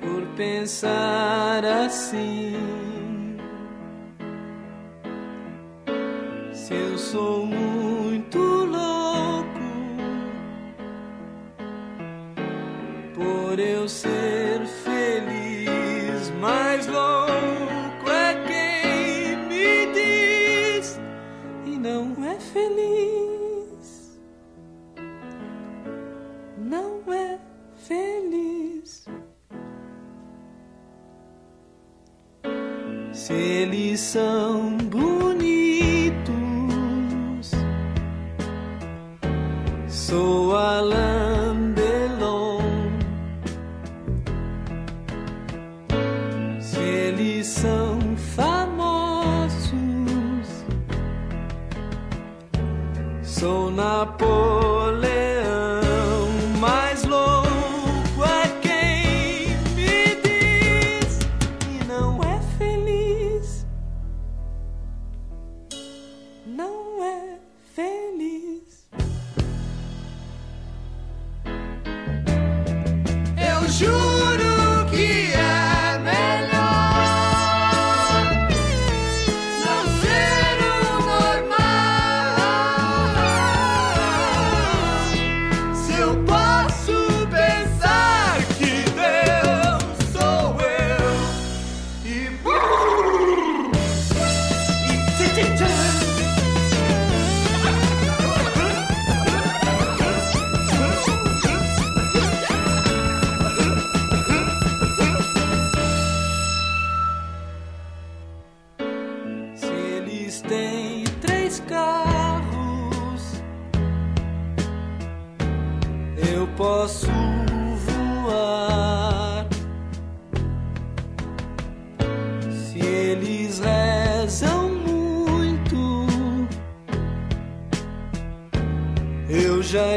por pensar assim.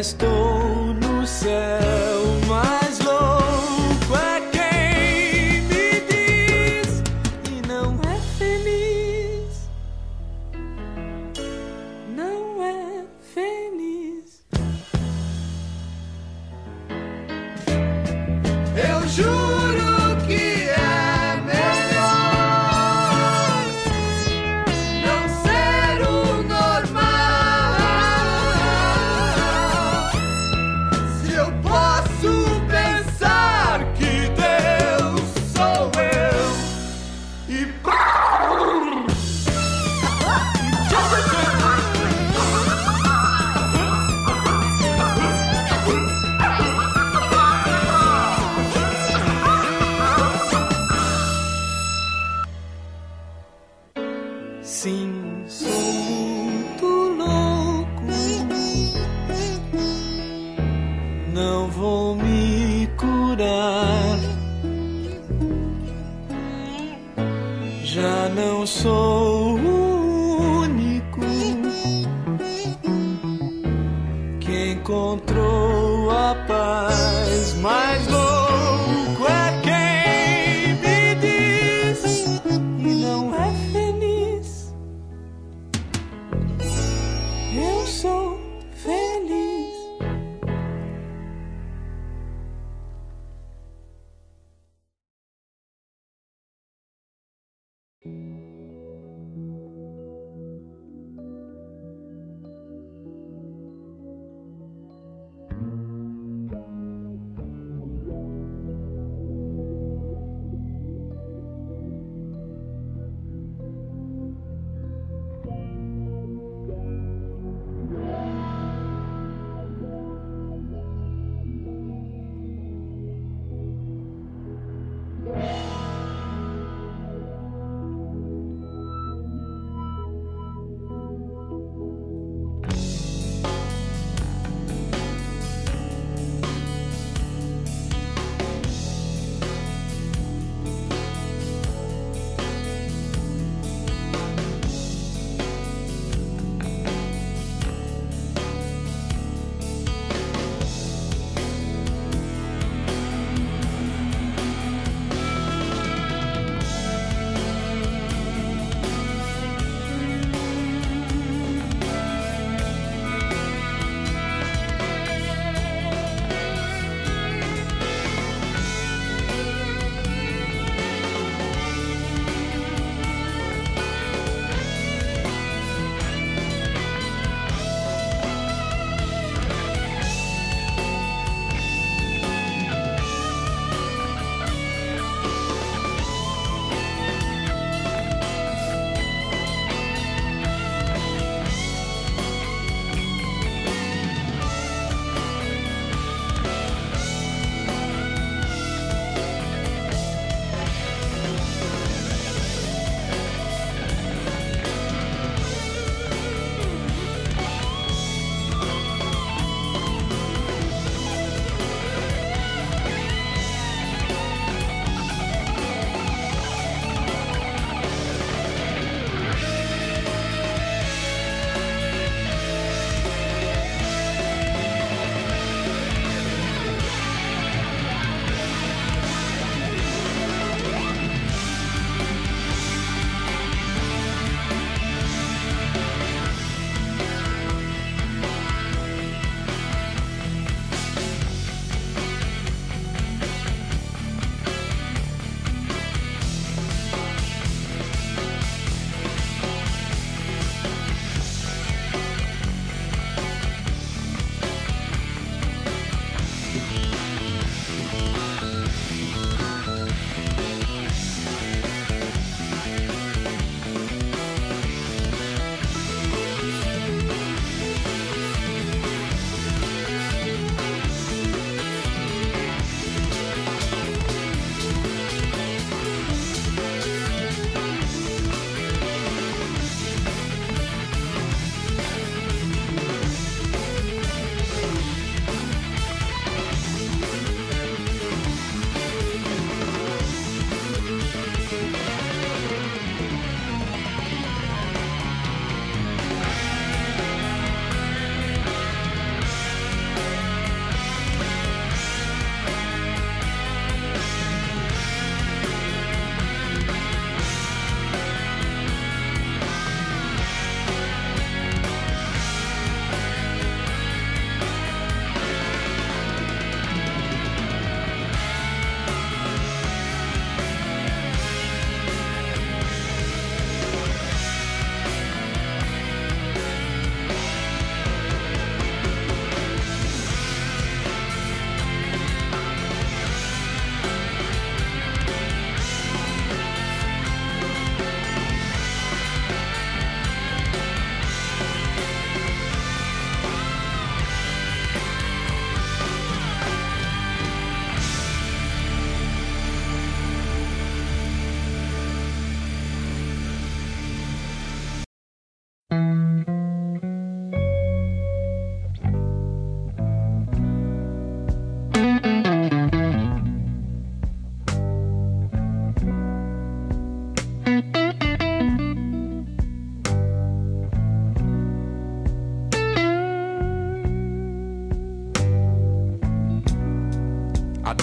Já estou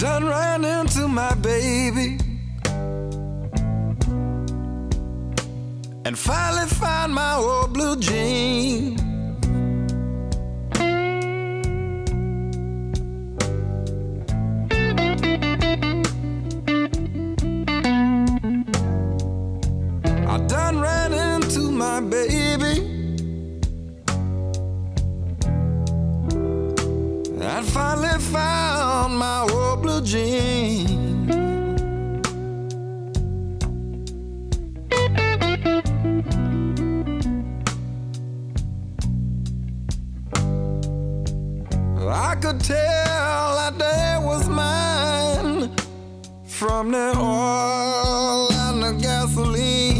done ran into my baby and finally found my old blue jean. I could tell that day was mine from the oil and the gasoline.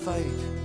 fight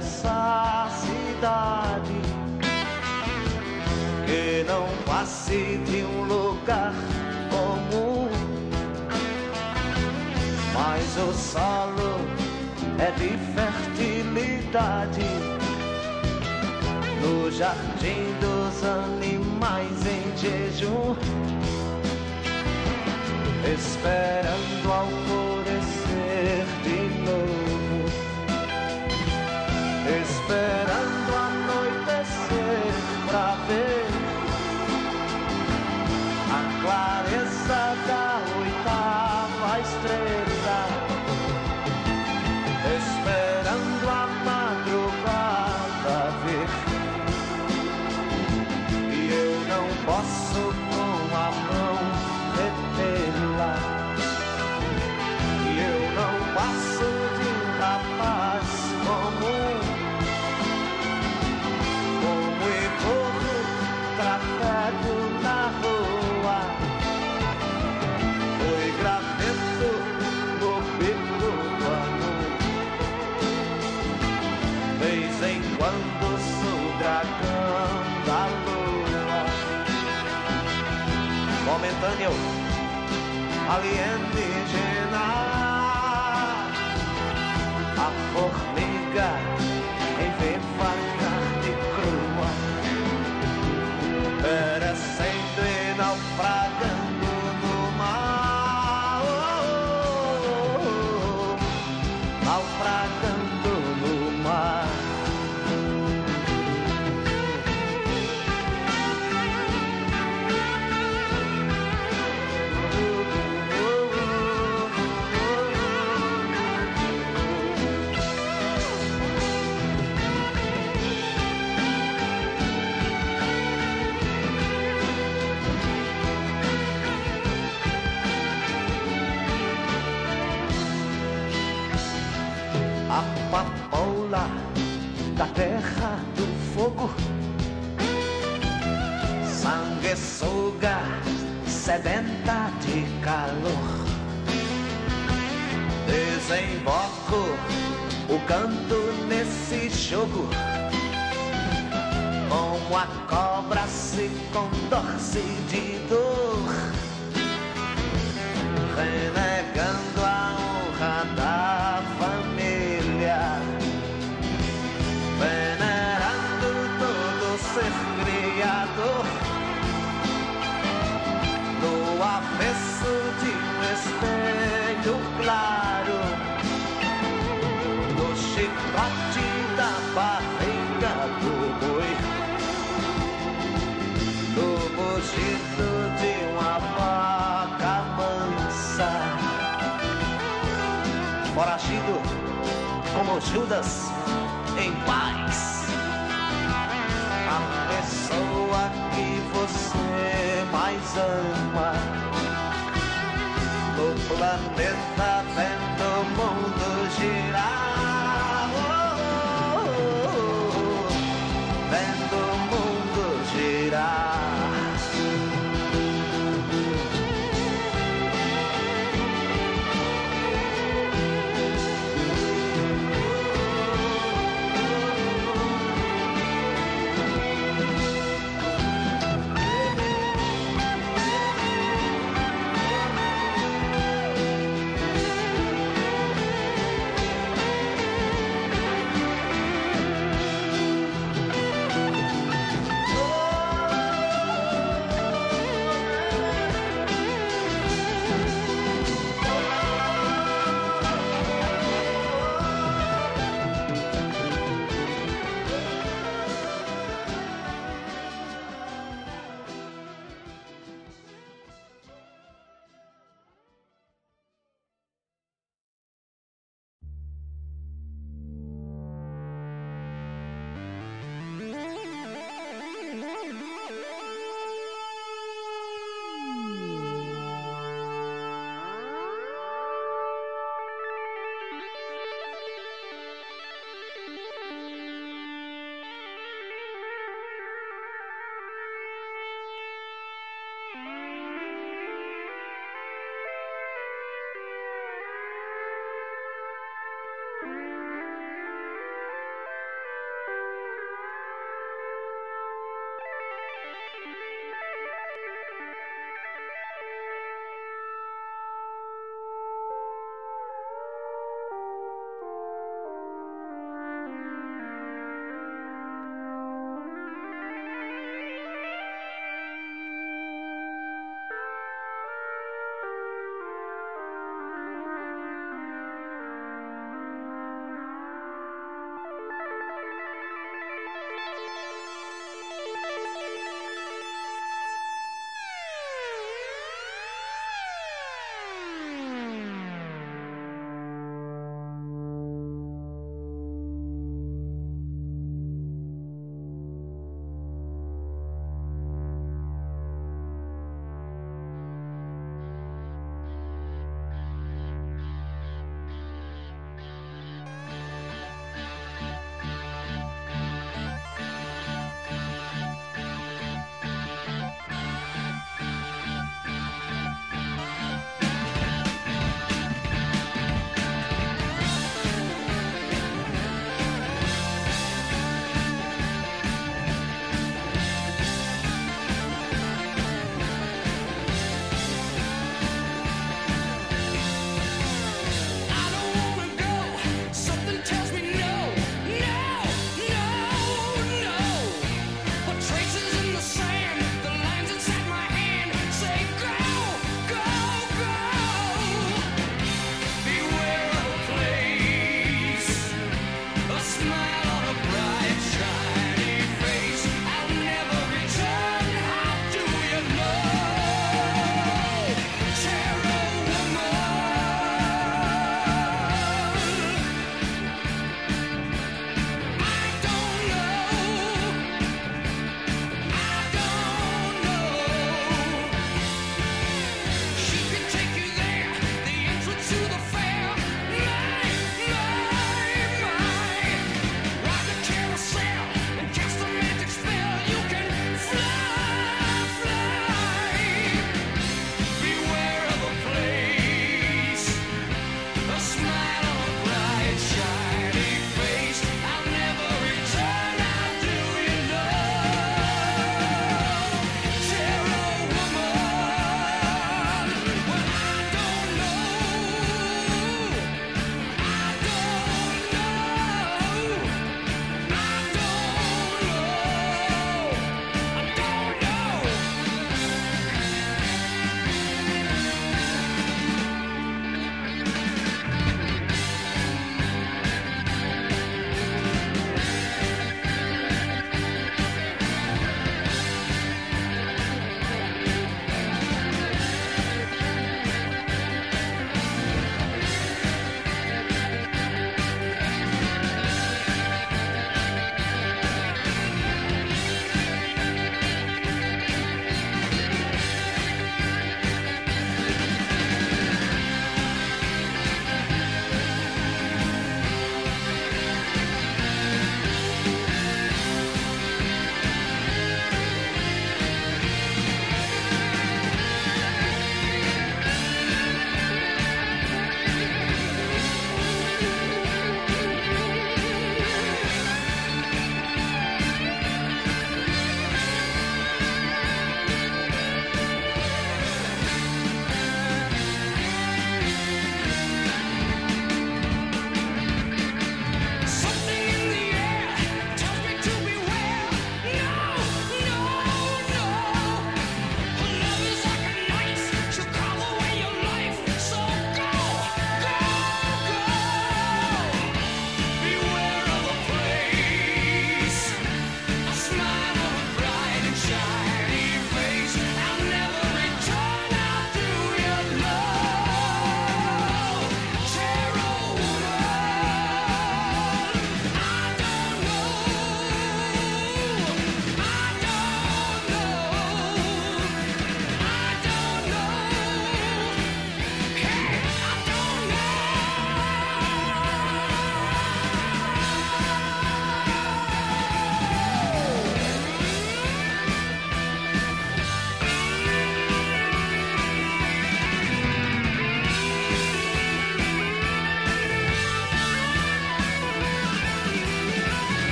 por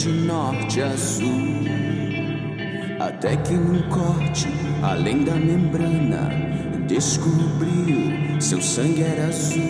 de norte a sul. Até que num corte, além da membrana, descobriu seu sangue era azul.